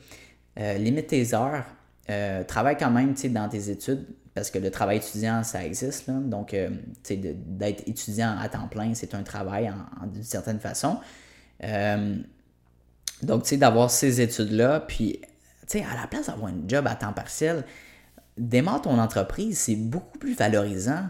euh, limite tes heures, euh, travaille quand même dans tes études, parce que le travail étudiant, ça existe. Donc, euh, d'être étudiant à temps plein, c'est un travail d'une certaine façon. donc, d'avoir ces études-là, puis, à la place d'avoir un job à temps partiel, démarre ton entreprise, c'est beaucoup plus valorisant.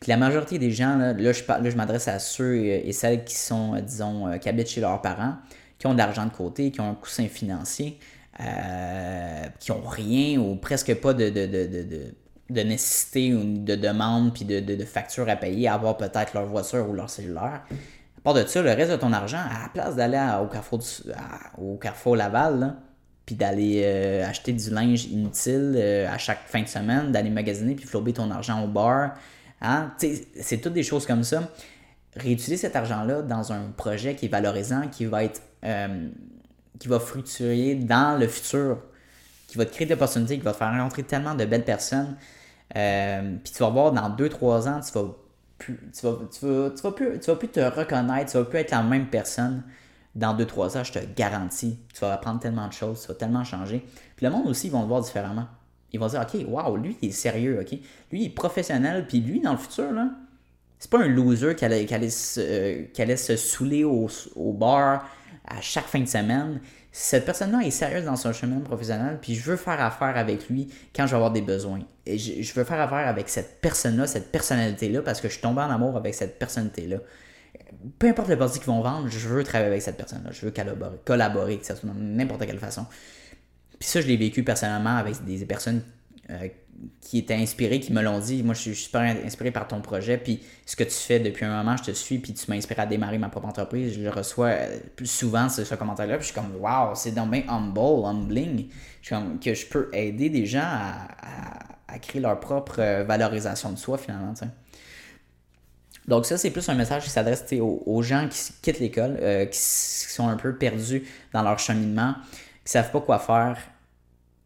Puis la majorité des gens, là, je, je m'adresse à ceux et celles qui sont, euh, disons, euh, qui habitent chez leurs parents, qui ont de l'argent de côté, qui ont un coussin financier, euh, qui ont rien ou presque pas de, nécessité ou de demande puis de, de, factures à payer, à avoir peut-être leur voiture ou leur cellulaire. À part de ça, le reste de ton argent, à la place d'aller au Carrefour, au Carrefour Laval, là, puis d'aller euh, acheter du linge inutile euh, à chaque fin de semaine, d'aller magasiner puis flober ton argent au bar. Hein? C'est toutes des choses comme ça. Réutiliser cet argent-là dans un projet qui est valorisant, qui va être euh, qui va fructuer dans le futur. qui va te créer d'opportunités, qui va te faire rencontrer tellement de belles personnes. Puis tu vas voir dans 2-3 ans, tu vas plus, tu vas, tu vas, tu vas plus, tu vas plus te reconnaître, tu vas plus être la même personne dans 2-3 ans, je te garantis. Tu vas apprendre tellement de choses, tu vas tellement changer. Puis le monde aussi, ils vont te voir différemment. Ils vont dire, OK, wow, lui, il est sérieux, OK? Lui, il est professionnel, puis lui, dans le futur, là, c'est pas un loser qui allait, qui allait, se, euh, qui allait se saouler au, au, bar à chaque fin de semaine. Cette personne-là est sérieuse dans son chemin professionnel, puis je veux faire affaire avec lui quand je vais avoir des besoins. Et je, je veux faire affaire avec cette personne-là, cette personnalité-là, parce que je suis tombé en amour avec cette personnalité-là peu importe le produit qu'ils vont vendre, je veux travailler avec cette personne-là. Je veux collaborer, collaborer, que ce soit de n'importe quelle façon. Puis ça, je l'ai vécu personnellement avec des personnes euh, qui étaient inspirées, qui me l'ont dit. Moi, je suis super inspiré par ton projet. Puis ce que tu fais depuis un moment, je te suis. Puis tu m'as inspiré à démarrer ma propre entreprise. Je le reçois euh, plus souvent, ce, commentaire-là. Puis je suis comme, wow, c'est donc bien humble, humbling. Je suis comme, que je peux aider des gens à, créer leur propre euh, valorisation de soi, finalement. Donc ça, c'est plus un message qui s'adresse aux, gens qui quittent l'école, euh, qui, sont un peu perdus dans leur cheminement, qui savent pas quoi faire.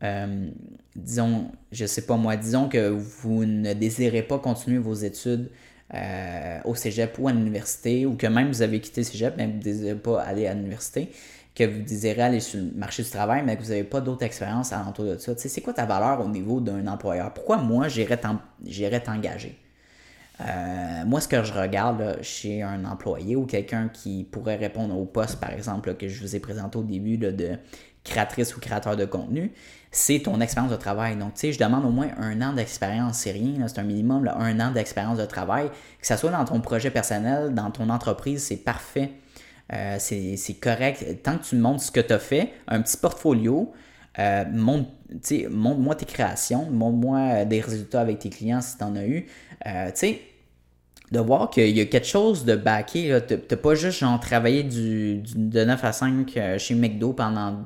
Euh, disons, je sais pas moi, disons que vous ne désirez pas continuer vos études euh, au cégep ou à l'université, ou que même vous avez quitté le cégep, mais vous ne désirez pas aller à l'université, que vous désirez aller sur le marché du travail, mais que vous n'avez pas d'autres expériences alentour de ça. c'est quoi ta valeur au niveau d'un employeur? Pourquoi moi, j'irais t'engager? Euh, moi, ce que je regarde chez un employé ou quelqu'un qui pourrait répondre au poste, par exemple, que je vous ai présenté au début de créatrice ou créateur de contenu, c'est ton expérience de travail. Donc, tu sais, je demande au moins un an d'expérience, c'est rien, c'est un minimum, un an d'expérience de travail. Que ce soit dans ton projet personnel, dans ton entreprise, c'est parfait. Euh, c'est correct. Tant que tu montres ce que tu as fait, un petit portfolio, euh, montre-moi tes créations, montre-moi des résultats avec tes clients si tu en as eu. Euh, tu sais, de voir qu'il y a quelque chose de backé. T'as pas juste genre travaillé du, de 9 à 5 euh, chez McDo pendant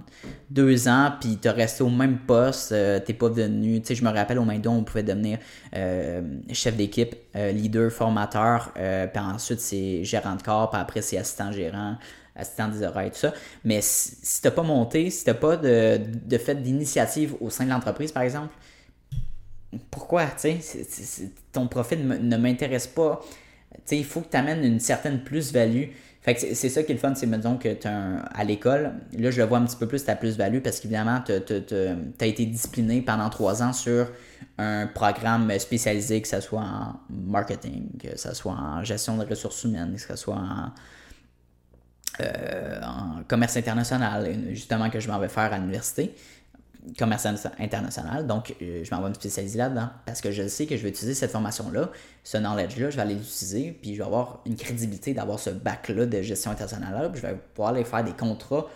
deux ans, puis t'as resté au même poste, t'es pas devenu. Tu sais, je me rappelle au McDo, on pouvait devenir chef d'équipe, leader, formateur, puis ensuite c'est gérant de corps, puis après c'est assistant gérant, assistant des oreilles, tout ça. Mais si, si t'as pas monté, si t'as pas de, fait d'initiative au sein de l'entreprise, par exemple, pourquoi, tu sais, ton profil ne m'intéresse pas. Tu il faut que tu amènes une certaine plus-value. Fait que c'est ça qui est le fun, c'est, disons que tu à l'école, là, je le vois un petit peu plus ta plus-value parce qu'évidemment, tu as été discipliné pendant trois ans sur un programme spécialisé, que ce soit en marketing, que ce soit en gestion de ressources humaines, que ce soit en, euh, en commerce international, justement, que je m'en vais faire à l'université commerce international. Donc, euh, je m'en vais me spécialiser là-dedans parce que je sais que je vais utiliser cette formation-là, ce knowledge-là, je vais aller l'utiliser, puis je vais avoir une crédibilité d'avoir ce bac-là de gestion internationale, puis je vais pouvoir aller faire des contrats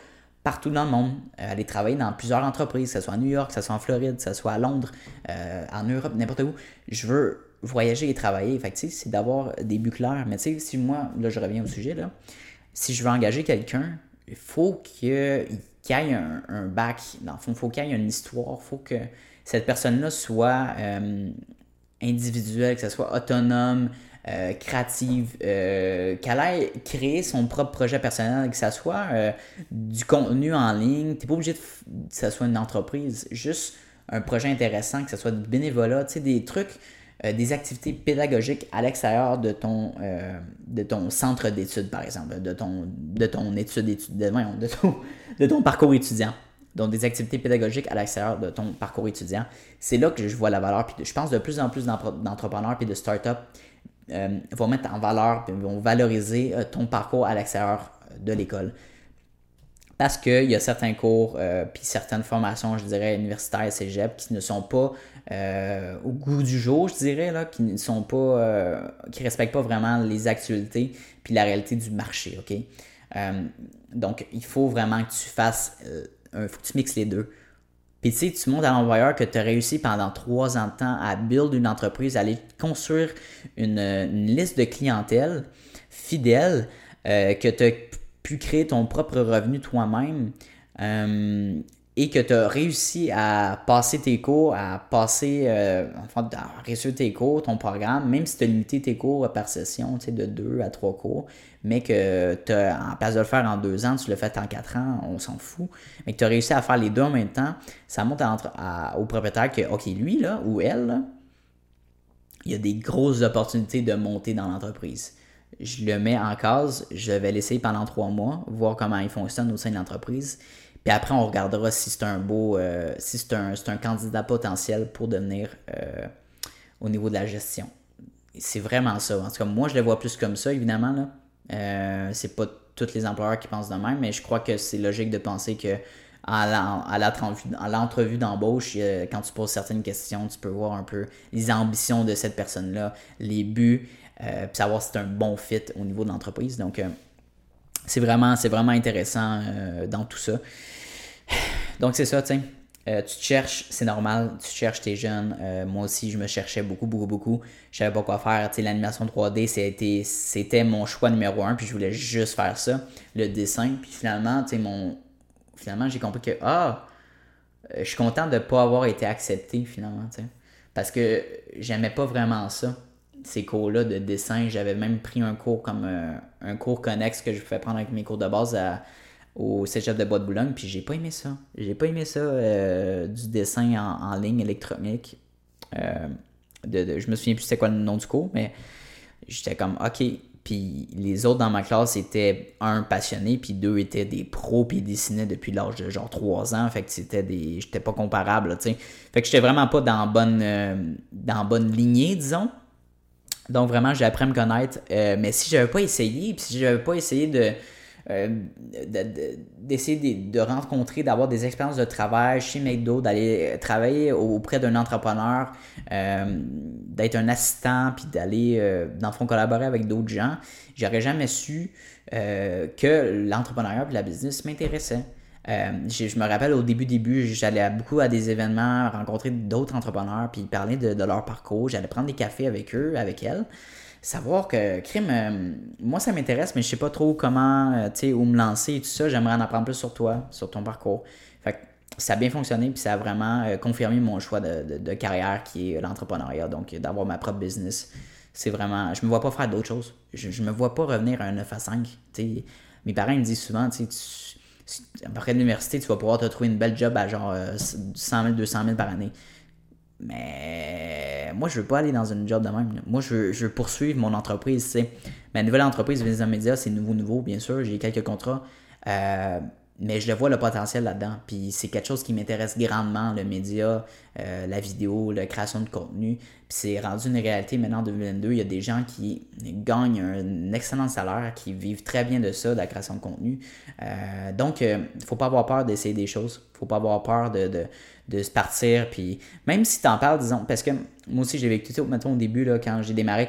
partout dans le monde, euh, aller travailler dans plusieurs entreprises, que ce soit à New York, que ce soit en Floride, que ce soit à Londres, en Europe, n'importe où. Je veux voyager et travailler. Fait c'est d'avoir des buts clairs. Mais tu sais, si moi, là, je reviens au sujet, là, si je veux engager quelqu'un, il faut qu'il y ait un, bac, dans le fond, il faut qu'il ait une histoire, il faut que cette personne-là soit euh, individuelle, que ce soit autonome, euh, créative, euh, qu'elle aille créer son propre projet personnel, que ce soit du contenu en ligne. Tu n'es pas obligé de, que ce soit une entreprise, juste un projet intéressant, que ce soit du bénévolat, tu sais, des trucs euh, des activités pédagogiques à l'extérieur de, ton euh, de ton centre d'études, par exemple, de ton, de ton étude, de, de, ton, [LAUGHS] de ton parcours étudiant. Donc, des activités pédagogiques à l'extérieur de ton parcours étudiant. C'est là que je vois la valeur. Je pense de plus en plus d'entrepreneurs et de startups euh, vont mettre en valeur, vont valoriser ton parcours à l'extérieur de l'école. Parce qu'il y a certains cours, puis certaines formations, je dirais, universitaires, cégep, qui ne sont pas euh, au goût du jour, je dirais, là, qui ne sont pas, euh, qui respectent pas vraiment les actualités puis la réalité du marché, ok? Euh, donc, il faut vraiment que tu fasses, il faut que tu mixes les deux. Puis tu sais, tu montres à l'envoyeur que tu as réussi pendant trois ans de temps à build une entreprise, à aller construire une, liste de clientèle fidèle, que tu as pu créer ton propre revenu toi-même et que tu as réussi à passer tes cours, à passer, euh, enfin, à réussir tes cours, ton programme, même si tu as limité tes cours par session, tu sais, de deux à trois cours, mais que tu en place de le faire en deux ans, tu le fais en quatre ans, on s'en fout, mais que tu as réussi à faire les deux en même temps, ça montre au propriétaire que, OK, lui, là, ou elle, il y a des grosses opportunités de monter dans l'entreprise. Je le mets en case, je vais l'essayer pendant trois mois, voir comment il fonctionne au sein de l'entreprise. Puis après, on regardera si c'est un beau, euh, si c'est un, candidat potentiel pour devenir euh, au niveau de la gestion. C'est vraiment ça. En tout cas, moi, je le vois plus comme ça, évidemment. Là. Euh, c'est pas tous les employeurs qui pensent de même, mais je crois que c'est logique de penser que à l'entrevue d'embauche, quand tu poses certaines questions, tu peux voir un peu les ambitions de cette personne-là, les buts, puis savoir si c'est un bon fit au niveau de l'entreprise. Donc, c'est vraiment, vraiment intéressant dans tout ça. Donc, c'est ça, tu. Euh, te cherches, c'est normal, tu cherches, tes jeunes. Euh, moi aussi, je me cherchais beaucoup, beaucoup, beaucoup. Je savais pas quoi faire. L'animation 3D, c'était, mon choix numéro un, puis je voulais juste faire ça, le dessin. Puis finalement, mon... finalement j'ai compris que, ah, euh, je suis content de ne pas avoir été accepté, finalement. Parce que j'aimais pas vraiment ça, ces cours-là de dessin. J'avais même pris un cours comme un cours connexe que je pouvais prendre avec mes cours de base au cégep de Bois de Boulogne, puis j'ai pas aimé ça. J'ai pas aimé ça euh, du dessin en, ligne électronique. Euh, de, je me souviens plus c'était quoi le nom du cours, mais j'étais comme OK. Puis les autres dans ma classe étaient un passionné, puis deux étaient des pros, puis ils dessinaient depuis l'âge de genre 3 ans. Fait que c'était des. J'étais pas comparable, tu sais. Fait que j'étais vraiment pas dans bonne, euh, dans bonne lignée, disons. Donc vraiment, j'ai appris à me connaître. mais si j'avais pas essayé, puis si j'avais pas essayé de euh, d'essayer de, rencontrer, d'avoir des expériences de travail chez McDo, d'aller travailler auprès d'un entrepreneur, euh, d'être un assistant, puis d'aller, euh, dans le fond, collaborer avec d'autres gens, j'aurais jamais su que l'entrepreneuriat et la business m'intéressait. je, me rappelle au début, début, j'allais beaucoup à des événements, rencontrer d'autres entrepreneurs, puis parler de, de leur parcours. J'allais prendre des cafés avec eux, avec elles savoir que, crime, euh, moi ça m'intéresse, mais je sais pas trop comment, euh, tu où me lancer et tout ça. J'aimerais en apprendre plus sur toi, sur ton parcours. Fait que ça a bien fonctionné, puis ça a vraiment euh, confirmé mon choix de, carrière qui est l'entrepreneuriat, donc d'avoir ma propre business. C'est vraiment, je me vois pas faire d'autres choses. Je, je me vois pas revenir à un 9 à 5. sais mes parents me disent souvent, tu sais, après l'université, tu vas pouvoir te trouver une belle job à genre 100 000, 200 000 par année. Mais moi, je veux pas aller dans une job de même. Moi, je veux, je veux poursuivre mon entreprise. sais. Ma nouvelle entreprise, Vision Media, c'est nouveau, nouveau, bien sûr. J'ai quelques contrats. Euh, mais je le vois le potentiel là-dedans. Puis c'est quelque chose qui m'intéresse grandement, le média, euh, la vidéo, la création de contenu. Puis c'est rendu une réalité maintenant en 2022. Il y a des gens qui gagnent un excellent salaire, qui vivent très bien de ça, de la création de contenu. Euh, donc, il ne faut pas avoir peur d'essayer des choses. Il ne faut pas avoir peur de, de se partir. Puis même si tu en parles, disons, parce que moi aussi j'ai vécu, mettons au début, là, quand j'ai démarré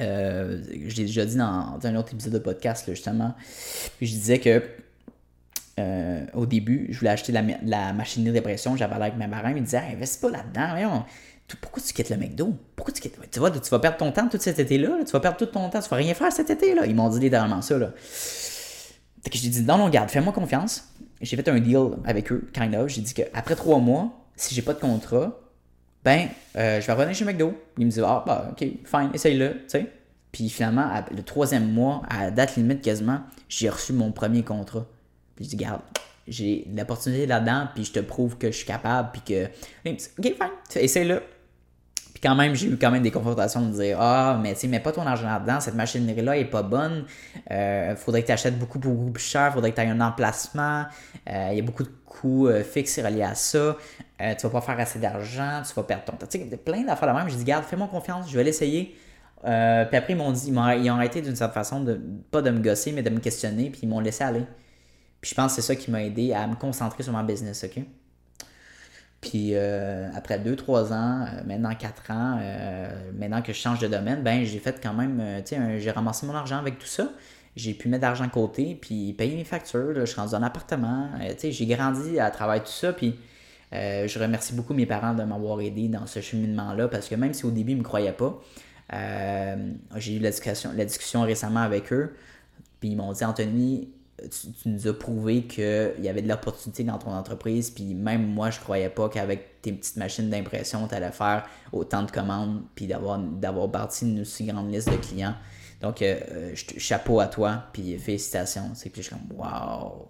euh, je l'ai déjà dit dans, un autre épisode de podcast, justement, puis je disais que euh, au début, je voulais acheter la, machine d'impression, j'avais l'air avec mes parents, ils me disaient investis pas là-dedans, pourquoi tu quittes le McDo? Pourquoi tu quittes. Tu vois, tu vas perdre ton temps tout cet été-là, tu vas perdre tout ton temps, tu vas rien faire cet été-là. Ils m'ont dit littéralement ça. Là. Que j'ai dit non, non, garde, fais-moi confiance j'ai fait un deal avec eux, kind of. J'ai dit qu'après trois mois, si j'ai pas de contrat, ben, euh, je vais revenir chez McDo. Ils me disent, ah, bah, ok, fine, essaye-le. Puis finalement, le troisième mois, à date limite quasiment, j'ai reçu mon premier contrat. Puis je dis, garde, j'ai l'opportunité là-dedans, puis je te prouve que je suis capable, puis que. ok, fine, essaye-le quand même, j'ai eu quand même des confrontations de dire Ah, mais tu mets pas ton argent là-dedans, cette machinerie-là est pas bonne. Euh, faudrait que tu achètes beaucoup, beaucoup plus cher, faudrait que tu aies un emplacement. Euh, il y a beaucoup de coûts euh, fixes reliés à ça. Euh, tu vas pas faire assez d'argent, tu vas perdre ton temps. Tu sais, plein d'affaires de même. J'ai dit Garde, fais-moi confiance, je vais l'essayer. puis après, ils m'ont dit, ils ont, arrêté d'une certaine façon, de, pas de me gosser, mais de me questionner, puis ils m'ont laissé aller. Puis je pense que c'est ça qui m'a aidé à me concentrer sur mon business, ok? Puis euh, après 2-3 ans, euh, maintenant 4 ans, euh, maintenant que je change de domaine, ben j'ai fait quand même, tu sais, j'ai ramassé mon argent avec tout ça. J'ai pu mettre d'argent de côté, puis payer mes factures. je suis rendu dans un appartement. tu sais, j'ai grandi à travers tout ça, puis je remercie beaucoup mes parents de m'avoir aidé dans ce cheminement-là, parce que même si au début ils ne me croyaient pas, j'ai eu la discussion récemment avec eux, puis ils m'ont dit, Anthony, tu, nous as prouvé qu'il y avait de l'opportunité dans ton entreprise, puis même moi, je croyais pas qu'avec tes petites machines d'impression, tu allais faire autant de commandes, puis d'avoir, d'avoir bâti une aussi grande liste de clients. Donc, euh, euh, chapeau à toi, puis félicitations. C'est puis je suis comme, wow!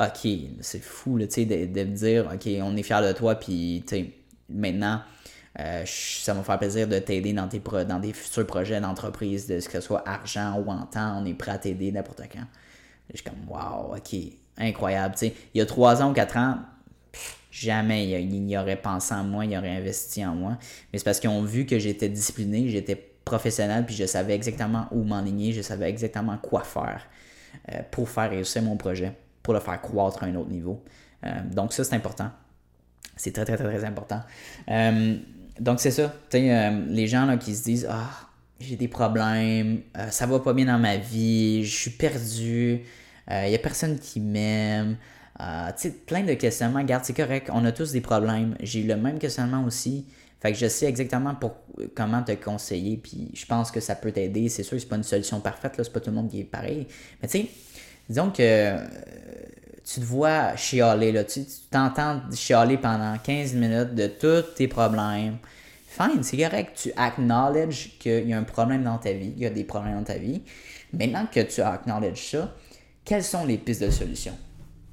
Ok, c'est fou, de, me dire, ok, on est fiers de toi, puis maintenant, euh, ça va me faire plaisir de t'aider dans, tes dans des futurs projets d'entreprise, de ce que ce soit argent ou en temps, on est prêt à t'aider n'importe quand. Je suis comme, wow, ok, incroyable. il y a trois ans ou quatre ans, jamais il, y aurait pensé en moi, il aurait investi en moi. Mais c'est parce qu'ils ont vu que j'étais discipliné, j'étais professionnel, puis je savais exactement où m'enligner, je savais exactement quoi faire euh, pour faire réussir mon projet, pour le faire croître à un autre niveau. Euh, donc ça, c'est important. C'est très, très, très, très important. Euh, donc c'est ça. les gens là, qui se disent Ah, j'ai des problèmes, ça va pas bien dans ma vie, je suis perdu, il euh, n'y a personne qui m'aime. Euh, tu sais, plein de questionnements. Regarde, c'est correct, on a tous des problèmes. J'ai eu le même questionnement aussi. Fait que je sais exactement pour, comment te conseiller, puis je pense que ça peut t'aider. C'est sûr que c'est pas une solution parfaite, là, c'est pas tout le monde qui est pareil. Mais tu sais, disons que euh, tu te vois chialer, là, tu t'entends chialer pendant 15 minutes de tous tes problèmes. Fine, c'est correct, tu acknowledge qu'il y a un problème dans ta vie, qu'il y a des problèmes dans ta vie. Maintenant que tu acknowledge ça, quelles sont les pistes de solution?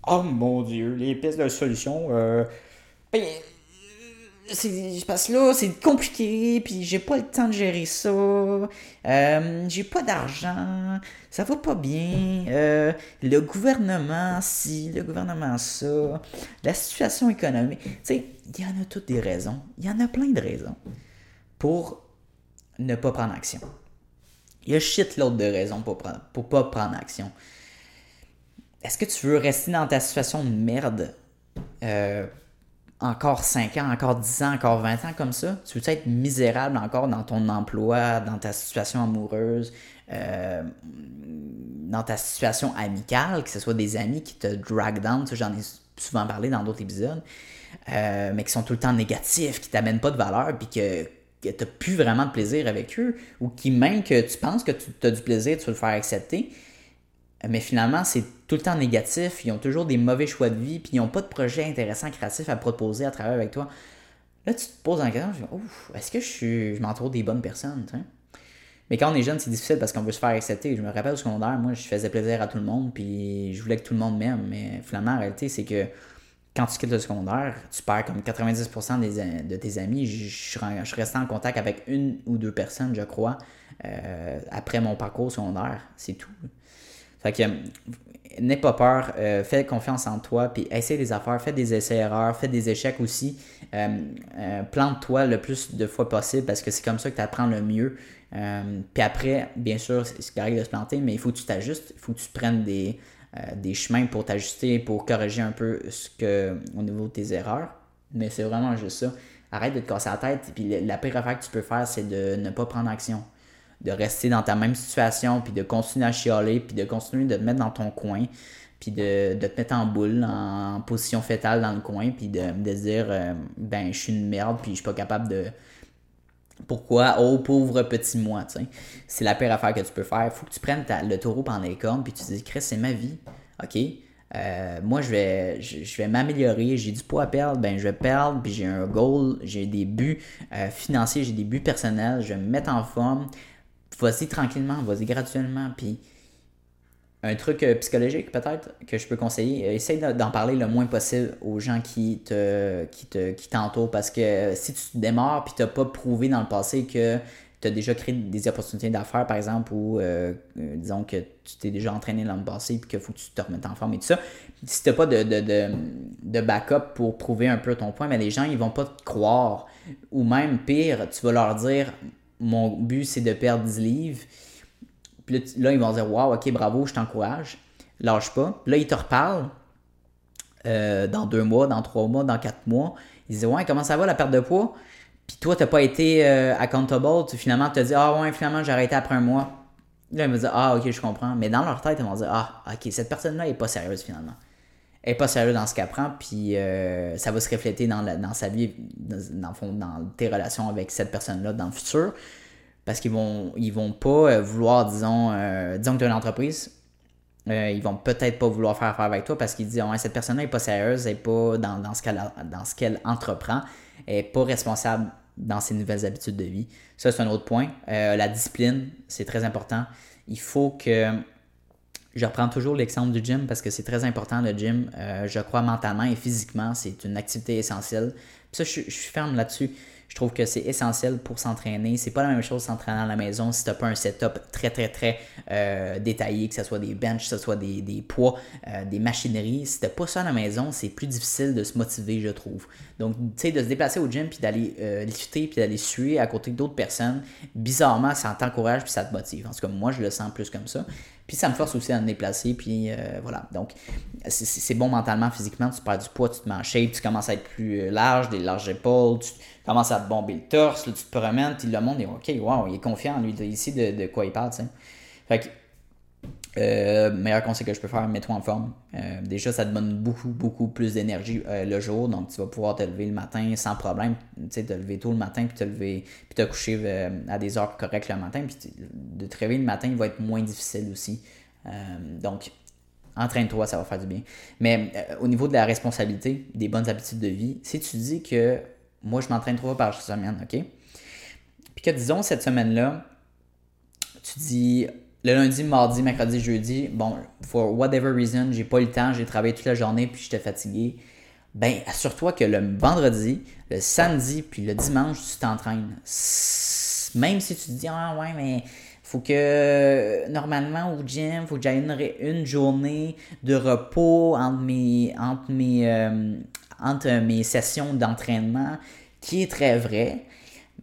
Oh mon Dieu, les pistes de solution, euh, ben, parce que là c'est compliqué puis j'ai pas le temps de gérer ça. Euh, j'ai pas d'argent ça va pas bien. Euh, le gouvernement si le gouvernement ça la situation économique. Tu sais il y en a toutes des raisons. Il y en a plein de raisons pour ne pas prendre action. Il y a shit l'autre de raisons pour, pour pas prendre action. Est-ce que tu veux rester dans ta situation de merde? Euh, encore 5 ans, encore 10 ans, encore 20 ans comme ça? Tu veux être misérable encore dans ton emploi, dans ta situation amoureuse, euh, dans ta situation amicale, que ce soit des amis qui te drag down, j'en ai souvent parlé dans d'autres épisodes, euh, mais qui sont tout le temps négatifs, qui t'amènent pas de valeur, puis que, que tu n'as plus vraiment de plaisir avec eux, ou qui même que tu penses que tu as du plaisir, tu veux le faire accepter, mais finalement, c'est tout le temps négatif. Ils ont toujours des mauvais choix de vie, puis ils n'ont pas de projet intéressant, créatif à proposer à travers avec toi. Là, tu te poses en question, est-ce que je, suis, m'entoure des bonnes personnes? Mais quand on est jeune, c'est difficile parce qu'on veut se faire accepter. Je me rappelle au secondaire, moi, je faisais plaisir à tout le monde, puis je voulais que tout le monde m'aime. Mais finalement, en réalité, c'est que quand tu quittes le secondaire, tu perds comme 90% des, de tes amis. Je, je, je, restais en contact avec une ou deux personnes, je crois, euh, après mon parcours secondaire. C'est tout. Fait que n'aie pas peur, euh, fais confiance en toi, puis essaie des affaires, fais des essais-erreurs, fais des échecs aussi. Euh, euh, plante-toi le plus de fois possible parce que c'est comme ça que tu apprends le mieux. puis après, bien sûr, c'est correct de se planter, mais il faut que tu t'ajustes, il faut que tu prennes des, des chemins pour t'ajuster, pour corriger un peu ce que au niveau de tes erreurs. Mais c'est vraiment juste ça. Arrête de te casser la tête. Puis la pire affaire que tu peux faire, c'est de ne pas prendre action de rester dans ta même situation, puis de continuer à chialer, puis de continuer de te mettre dans ton coin, puis de, te mettre en boule, en position fétale dans le coin, puis de, de dire, euh, ben, je suis une merde, puis je suis pas capable de... Pourquoi? Oh, pauvre petit moi, tu sais. C'est la pire affaire que tu peux faire. faut que tu prennes le taureau par les cornes, puis tu te dis, Chris, c'est ma vie. OK? Euh, moi, je vais, je, vais m'améliorer. J'ai du poids à perdre, ben je vais perdre. Puis j'ai un goal, j'ai des buts euh, financiers, j'ai des buts personnels. Je vais me mettre en forme vas-y tranquillement, vas-y graduellement. Puis un truc euh, psychologique peut-être que je peux conseiller, euh, essaye d'en parler le moins possible aux gens qui te qui te qui t'entourent parce que euh, si tu te démarres puis t'as pas prouvé dans le passé que tu as déjà créé des opportunités d'affaires par exemple ou disons que tu t'es déjà entraîné dans le passé puis qu'il faut que tu te remettes en forme et tout ça si t'as pas de, backup pour prouver un peu ton point mais les gens ils vont pas te croire ou même pire tu vas leur dire mon but, c'est de perdre 10 livres. Puis là, ils vont dire Waouh, ok, bravo, je t'encourage. Lâche pas. là, ils te reparlent euh, dans deux mois, dans trois mois, dans quatre mois. Ils disent Ouais, comment ça va la perte de poids? Puis toi, tu n'as pas été euh, accountable. Tu, finalement, te dis Ah ouais, finalement, j'ai arrêté après un mois. Là, ils vont dire Ah, ok, je comprends. Mais dans leur tête, ils vont dire Ah, ok, cette personne-là est pas sérieuse finalement. Elle n'est pas sérieuse dans ce qu'elle prend, puis euh, ça va se refléter dans, dans sa vie, dans, dans tes relations avec cette personne-là dans le futur. Parce qu'ils vont, ils vont pas euh, vouloir, disons, euh, disons que tu as une entreprise, ils vont peut-être pas vouloir faire affaire avec toi parce qu'ils disent cette personne-là n'est pas sérieuse, elle n'est pas dans, dans ce qu'elle dans entreprend, elle n'est pas responsable dans ses nouvelles habitudes de vie. Ça, c'est un autre point. La discipline, c'est très important. Il faut que. Je reprends toujours l'exemple du gym parce que c'est très important le gym. Euh, je crois mentalement et physiquement, c'est une activité essentielle. ça, je, suis ferme là-dessus. Je trouve que c'est essentiel pour s'entraîner. C'est pas la même chose s'entraîner à la maison si tu n'as pas un setup très, très, très euh, détaillé, que ce soit des benches, que ce soit des, poids, euh, des machineries. Si tu pas ça à la maison, c'est plus difficile de se motiver, je trouve. Donc, tu sais, de se déplacer au gym puis d'aller lifter puis d'aller suer à côté d'autres personnes, bizarrement, ça t'encourage puis ça te motive. En tout cas, moi, je le sens plus comme ça. Puis ça me force aussi à me déplacer. Puis voilà. Donc, c'est bon mentalement, physiquement. Tu perds du poids, tu te mets shape, tu commences à être plus large, des larges épaules, tu, commence à te bomber le torse, là, tu te promènes, puis le monde est OK, wow, il est confiant, lui, ici, de, de quoi il parle, tu sais. Fait que, euh, meilleur conseil que je peux faire, mets-toi en forme. Euh, déjà, ça te donne beaucoup, beaucoup plus d'énergie euh, le jour, donc tu vas pouvoir te lever le matin sans problème, tu sais, te lever tôt le matin, puis te lever, puis te coucher à des heures correctes le matin, puis de te réveiller le matin, il va être moins difficile aussi. donc, entraîne-toi, ça va faire du bien. Mais au niveau de la responsabilité, des bonnes habitudes de vie, si tu dis que moi, je m'entraîne trois fois par semaine, OK? Puis que disons, cette semaine-là, tu dis le lundi, mardi, mercredi, jeudi, bon, for whatever reason, j'ai pas eu le temps, j'ai travaillé toute la journée, puis j'étais fatigué. Ben, assure-toi que le vendredi, le samedi, puis le dimanche, tu t'entraînes. Même si tu te dis, ah ouais, mais faut que normalement au gym, faut que j'aille une, journée de repos entre mes, entre mes, euh, entre mes sessions d'entraînement, qui est très vrai,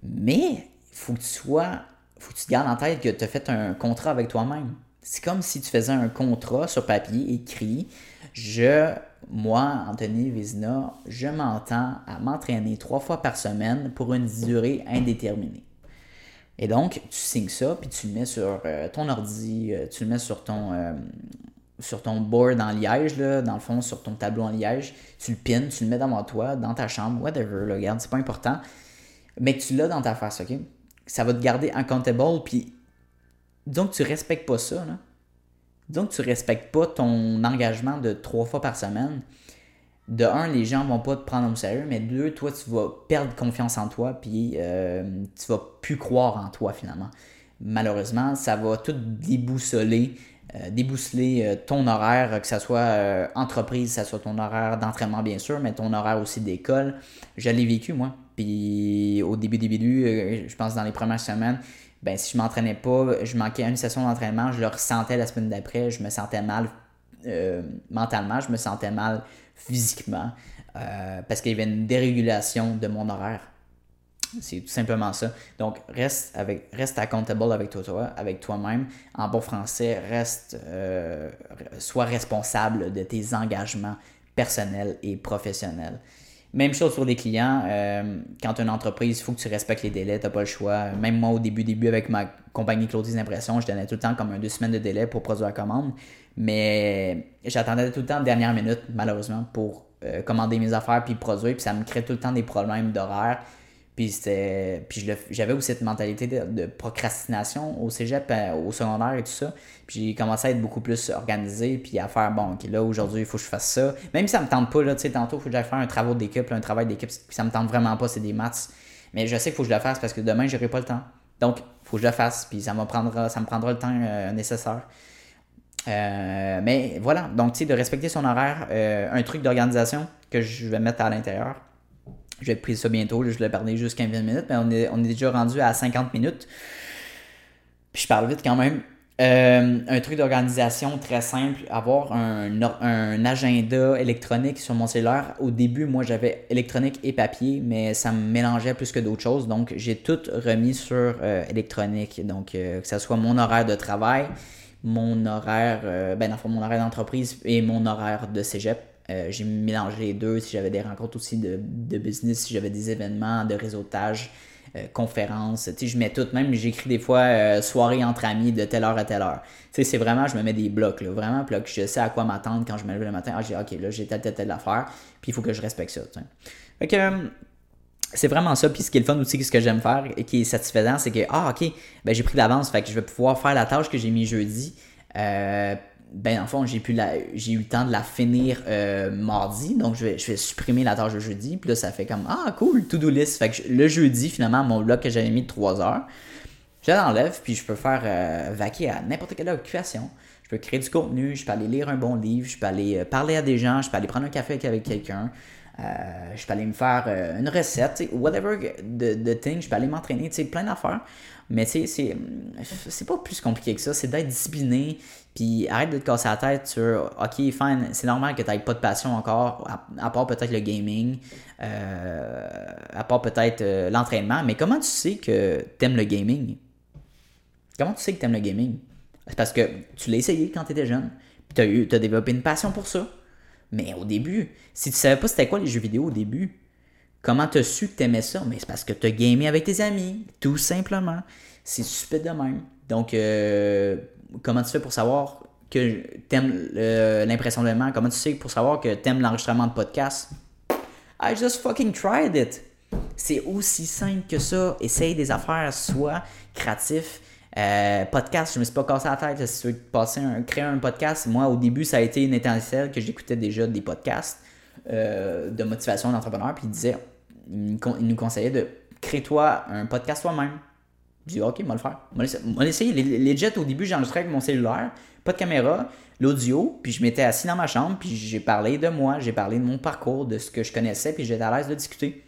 mais faut que tu sois, faut que tu te gardes en tête que tu as fait un contrat avec toi-même. C'est comme si tu faisais un contrat sur papier écrit. Je, moi, Anthony Vizina, je m'entends à m'entraîner trois fois par semaine pour une durée indéterminée. Et donc, tu signes ça, puis tu le mets sur euh, ton ordi, euh, tu le mets sur ton, euh, sur ton board en liège, là, dans le fond, sur ton tableau en liège, tu le pines, tu le mets devant toi, dans ta chambre, whatever, là, regarde, c'est pas important. Mais tu l'as dans ta face, ok? Ça va te garder accountable, puis donc tu respectes pas ça, là. Donc tu respectes pas ton engagement de trois fois par semaine. De un, les gens vont pas te prendre au sérieux, mais deux, toi, tu vas perdre confiance en toi, puis euh, tu vas plus croire en toi finalement. Malheureusement, ça va tout déboussoler euh, débousseler euh, ton horaire, que ce soit euh, entreprise, que ce soit ton horaire d'entraînement bien sûr, mais ton horaire aussi d'école. Je l'ai vécu moi. Puis au début, début, je pense dans les premières semaines, ben si je m'entraînais pas, je manquais une session d'entraînement, je le ressentais la semaine d'après, je me sentais mal mentalement, je me sentais mal physiquement, parce qu'il y avait une dérégulation de mon horaire. C'est tout simplement ça. Donc, reste, avec, reste accountable avec toi, avec toi-même. En bon français, reste, euh, sois responsable de tes engagements personnels et professionnels. Même chose pour les clients. Euh, quand une entreprise, il faut que tu respectes les délais, tu n'as pas le choix. Même moi, au début, début avec ma compagnie Claudie's Impression, je donnais tout le temps comme un deux semaines de délai pour produire la commande. Mais j'attendais tout le temps dernière minute, malheureusement, pour euh, commander mes affaires puis produire. Puis ça me crée tout le temps des problèmes d'horaire. Puis. Puis j'avais aussi cette mentalité de, procrastination au cégep, euh, au secondaire et tout ça. Puis j'ai commencé à être beaucoup plus organisé, puis à faire bon, ok, là aujourd'hui, il faut que je fasse ça. Même si ça me tente pas, là, tu sais, tantôt, il faut que j'aille faire un travail d'équipe, un travail d'équipe, puis ça me tente vraiment pas, c'est des maths. Mais je sais qu'il faut que je le fasse parce que demain, j'aurai pas le temps. Donc, il faut que je le fasse, puis ça, me prendra, ça me prendra le temps euh, nécessaire. Euh, mais voilà, donc tu sais, de respecter son horaire, un truc d'organisation que je vais mettre à l'intérieur je vais pris ça bientôt, je l'ai parlé juste 15 minutes, mais on est, on est déjà rendu à 50 minutes. Puis je parle vite quand même. Euh, un truc d'organisation très simple, avoir un, un, agenda électronique sur mon cellulaire. Au début, moi, j'avais électronique et papier, mais ça me mélangeait plus que d'autres choses. Donc, j'ai tout remis sur euh, électronique. Donc, euh, que ce soit mon horaire de travail, mon horaire, ben, dans mon horaire d'entreprise et mon horaire de cégep. Euh, j'ai mélangé les deux. Si j'avais des rencontres aussi de, business, si j'avais des événements de réseautage, euh, conférences. Tu sais, je mets tout. Même, j'écris des fois euh, soirée entre amis de telle heure à telle heure. Tu sais, c'est vraiment, je me mets des blocs, là. Vraiment, puis je sais à quoi m'attendre quand je me lève le matin. Ah, j'ai OK, là, j'ai telle, telle, telle affaire. Puis il faut que je respecte ça. Fait que. c'est vraiment ça. Puis ce qui est le fun aussi, ce que j'aime faire et qui est satisfaisant, c'est que, ah, ok, ben, j'ai pris d'avance. Fait que je vais pouvoir faire la tâche que j'ai mis jeudi ben, en fond, j'ai pu j'ai eu le temps de la finir euh, mardi, donc je vais, je vais supprimer la tâche de jeudi, puis là, ça fait comme, ah, cool, to-do list. Fait que le jeudi, finalement, mon bloc que j'avais mis de 3 heures, je l'enlève, puis je peux faire euh, vaquer à n'importe quelle occupation. Je peux créer du contenu, je peux aller lire un bon livre, je peux aller euh, parler à des gens, je peux aller prendre un café avec quelqu'un, je peux aller me faire une recette, whatever the thing, je peux aller m'entraîner, plein d'affaires. Mais tu sais, c'est pas plus compliqué que ça, c'est d'être discipliné, puis arrête de te casser la tête sur OK, fine, c'est normal que tu n'aies pas de passion encore, à, part peut-être le gaming, euh, à part peut-être euh, l'entraînement, mais comment tu sais que tu aimes le gaming? Comment tu sais que tu aimes le gaming? C'est parce que tu l'as essayé quand tu étais jeune, puis tu as, développé une passion pour ça. Mais au début, si tu savais pas c'était quoi les jeux vidéo au début, comment tu as su que tu aimais ça? Mais c'est parce que tu as gamé avec tes amis, tout simplement. C'est super de même. Donc, euh, comment tu fais pour savoir que t'aimes l'impression main? Comment tu sais pour savoir que t'aimes l'enregistrement de podcast? I just fucking tried it. C'est aussi simple que ça. Essaye des affaires, soit créatif. Euh, podcast, je me suis pas cassé la tête si tu veux passer un, créer un podcast. Moi, au début, ça a été une étincelle que j'écoutais déjà des podcasts euh, de motivation d'entrepreneur. Puis il disait, il nous conseillait de créer toi un podcast toi-même. Je dis, OK, on va le faire. On va essayer. Les, jets, au début, j'enregistrais avec mon cellulaire, pas de caméra, l'audio, puis je m'étais assis dans ma chambre, puis j'ai parlé de moi, j'ai parlé de mon parcours, de ce que je connaissais, puis j'étais à l'aise de discuter.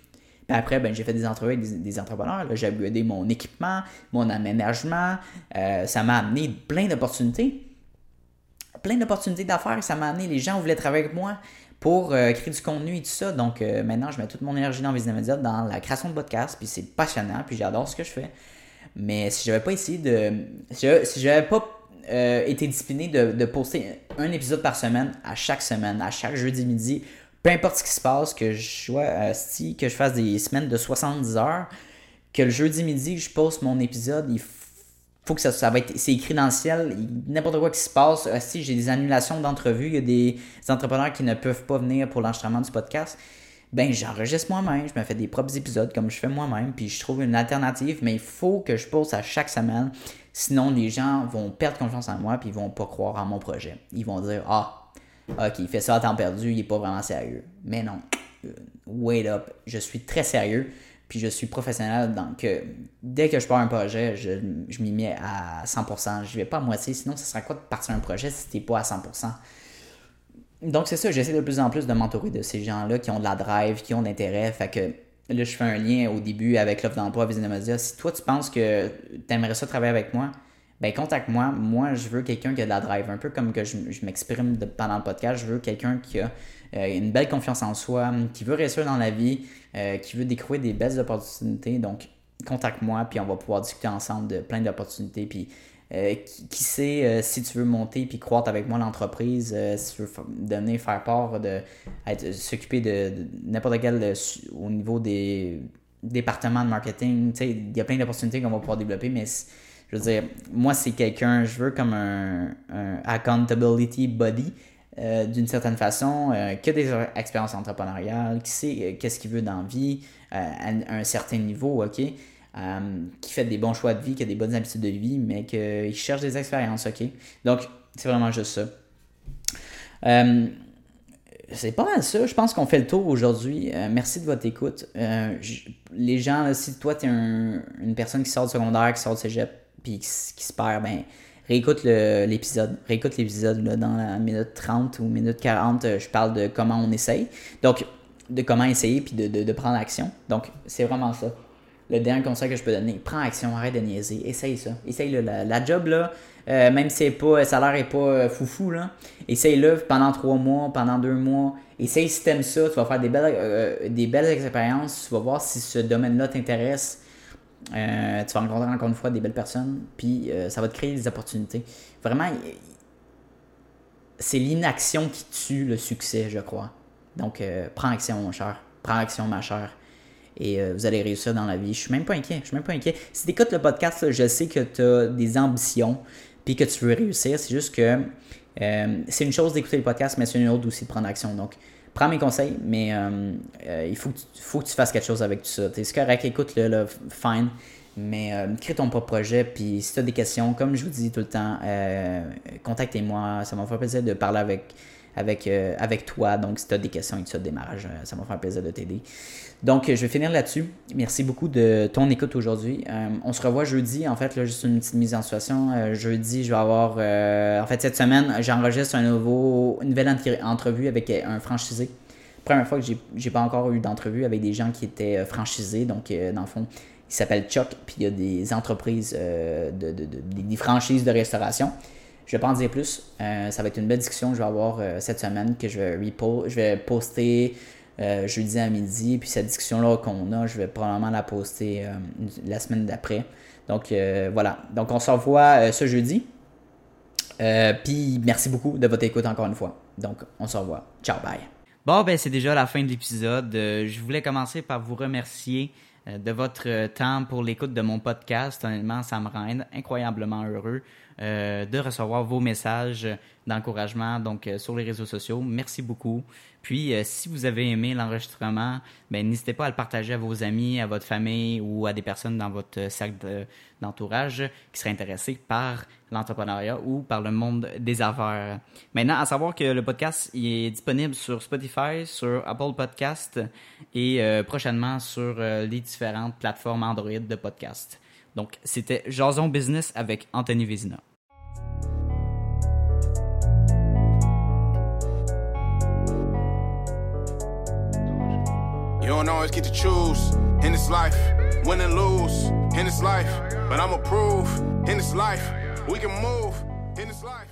Puis après, ben, j'ai fait des entrevues avec des, entrepreneurs. J'ai aidé mon équipement, mon aménagement. Euh, ça m'a amené plein d'opportunités. Plein d'opportunités d'affaires. Ça m'a amené, les gens voulaient travailler avec moi pour euh, créer du contenu et tout ça. Donc euh, maintenant, je mets toute mon énergie dans Business Media, dans la création de podcasts, puis c'est passionnant, puis j'adore ce que je fais. Mais si j'avais pas essayé de. Si j'avais pas euh, été discipliné de, de, poster un épisode par semaine, à chaque semaine, à chaque jeudi midi, peu importe ce qui se passe, que je, que je fasse des semaines de 70 heures, que le jeudi midi, je poste mon épisode, il faut que ça, ça va être. C'est écrit dans le ciel, n'importe quoi qui se passe. Si j'ai des annulations d'entrevues, il y a des entrepreneurs qui ne peuvent pas venir pour l'enregistrement du podcast ben j'enregistre moi-même, je me fais des propres épisodes comme je fais moi-même, puis je trouve une alternative, mais il faut que je pose à chaque semaine, sinon les gens vont perdre confiance en moi, puis ils vont pas croire en mon projet. Ils vont dire Ah, ok, il fait ça à temps perdu, il est pas vraiment sérieux. Mais non, euh, wait up, je suis très sérieux, puis je suis professionnel, donc dès que je pars un projet, je, je m'y mets à 100%, je vais pas à moitié, sinon ça sera quoi de partir un projet si t'es pas à 100% donc, c'est ça, j'essaie de plus en plus de m'entourer de ces gens-là qui ont de la drive, qui ont d'intérêt. Fait que là, je fais un lien au début avec l'offre d'emploi à Media. Si toi, tu penses que tu aimerais ça travailler avec moi, ben contacte-moi. Moi, je veux quelqu'un qui a de la drive. Un peu comme que je, m'exprime pendant le podcast, je veux quelqu'un qui a euh, une belle confiance en soi, qui veut réussir dans la vie, euh, qui veut découvrir des belles opportunités. Donc, contacte-moi, puis on va pouvoir discuter ensemble de plein d'opportunités. Puis euh, qui, sait euh, si tu veux monter puis croître avec moi l'entreprise, euh, si tu veux donner, faire part de s'occuper de, n'importe quel au niveau des départements de marketing. Il y a plein d'opportunités qu'on va pouvoir développer, mais je veux dire, moi, c'est quelqu'un, je veux comme un, accountability body. d'une certaine façon, qui a des expériences entrepreneuriales, qui sait qu'est-ce qu'il veut dans la vie, à un certain niveau, ok? Euh, qui fait des bons choix de vie, qui a des bonnes habitudes de vie, mais qui cherche des expériences, OK? Donc, c'est vraiment juste ça. Euh, c'est pas mal ça. Je pense qu'on fait le tour aujourd'hui. Euh, merci de votre écoute. les gens, si toi, tu es une personne qui sort du secondaire, qui sort du cégep, puis qui, se perd, ben, réécoute l'épisode. Réécoute l'épisode dans la minute 30 ou minute 40. je parle de comment on essaye. Donc, de comment essayer, puis de, de prendre action. Donc, c'est vraiment ça le dernier conseil que je peux donner, prends action, arrête de niaiser, essaye ça. Essaye le, la, job euh, même si pas, le salaire n'est pas euh, foufou, essaye-le pendant trois mois, pendant deux mois. Essaye si t'aimes ça, tu vas faire des belles, euh, des belles expériences, tu vas voir si ce domaine-là t'intéresse. tu vas rencontrer encore une fois des belles personnes, puis ça va te créer des opportunités. Vraiment, c'est l'inaction qui tue le succès, je crois. Donc, prends action, mon cher. Prends action, ma chère et euh, vous allez réussir dans la vie. Je suis même pas inquiet. Je suis même pas inquiet. Si tu écoutes le podcast, je sais que tu as des ambitions puis que tu veux réussir. C'est juste que euh, c'est une chose d'écouter le podcast, mais c'est une autre aussi de prendre action. Donc, prends mes conseils, mais euh, il faut que, tu, fasses quelque chose avec tout ça. C'est correct, écoute-le, fine. Mais crée ton propre projet, puis si tu as des questions, comme je vous dis tout le temps, contactez-moi. Ça m'a fait plaisir de parler avec, avec, euh, avec toi. Donc, si tu as des questions et tu as démarrage, ça m'a fait plaisir de t'aider. Donc, je vais finir là-dessus. Merci beaucoup de ton écoute aujourd'hui. on se revoit jeudi. En fait, juste une petite mise en situation. jeudi, je vais avoir. en fait, cette semaine, j'enregistre un nouveau, une nouvelle entrevue avec un franchisé première fois que j'ai pas encore eu d'entrevue avec des gens qui étaient franchisés. Donc, dans le fond, il s'appelle Chuck, puis il y a des entreprises, euh, de, des franchises de restauration. Je vais pas en dire plus. Euh, ça va être une belle discussion que je vais avoir euh, cette semaine que je vais, je vais poster jeudi à midi. Puis cette discussion-là qu'on a, je vais probablement la poster la semaine d'après. Donc voilà. Donc on se revoit ce jeudi. puis merci beaucoup de votre écoute encore une fois. Donc on se revoit. Ciao, bye. Bon, ben c'est déjà la fin de l'épisode. je voulais commencer par vous remercier euh, de votre temps pour l'écoute de mon podcast. Honnêtement, ça me rend incroyablement heureux euh, de recevoir vos messages d'encouragement donc euh, sur les réseaux sociaux. Merci beaucoup. Puis, si vous avez aimé l'enregistrement, ben, n'hésitez pas à le partager à vos amis, à votre famille ou à des personnes dans votre cercle d'entourage qui seraient intéressés par l'entrepreneuriat ou par le monde des affaires. Maintenant, à savoir que le podcast est disponible sur Spotify, sur Apple Podcast et euh, prochainement sur euh, les différentes plateformes Android de podcast. Donc, c'était Jason Business avec Anthony Vézina. You don't always get to choose in this life, win and lose in this life, but I'm a prove in this life we can move in this life.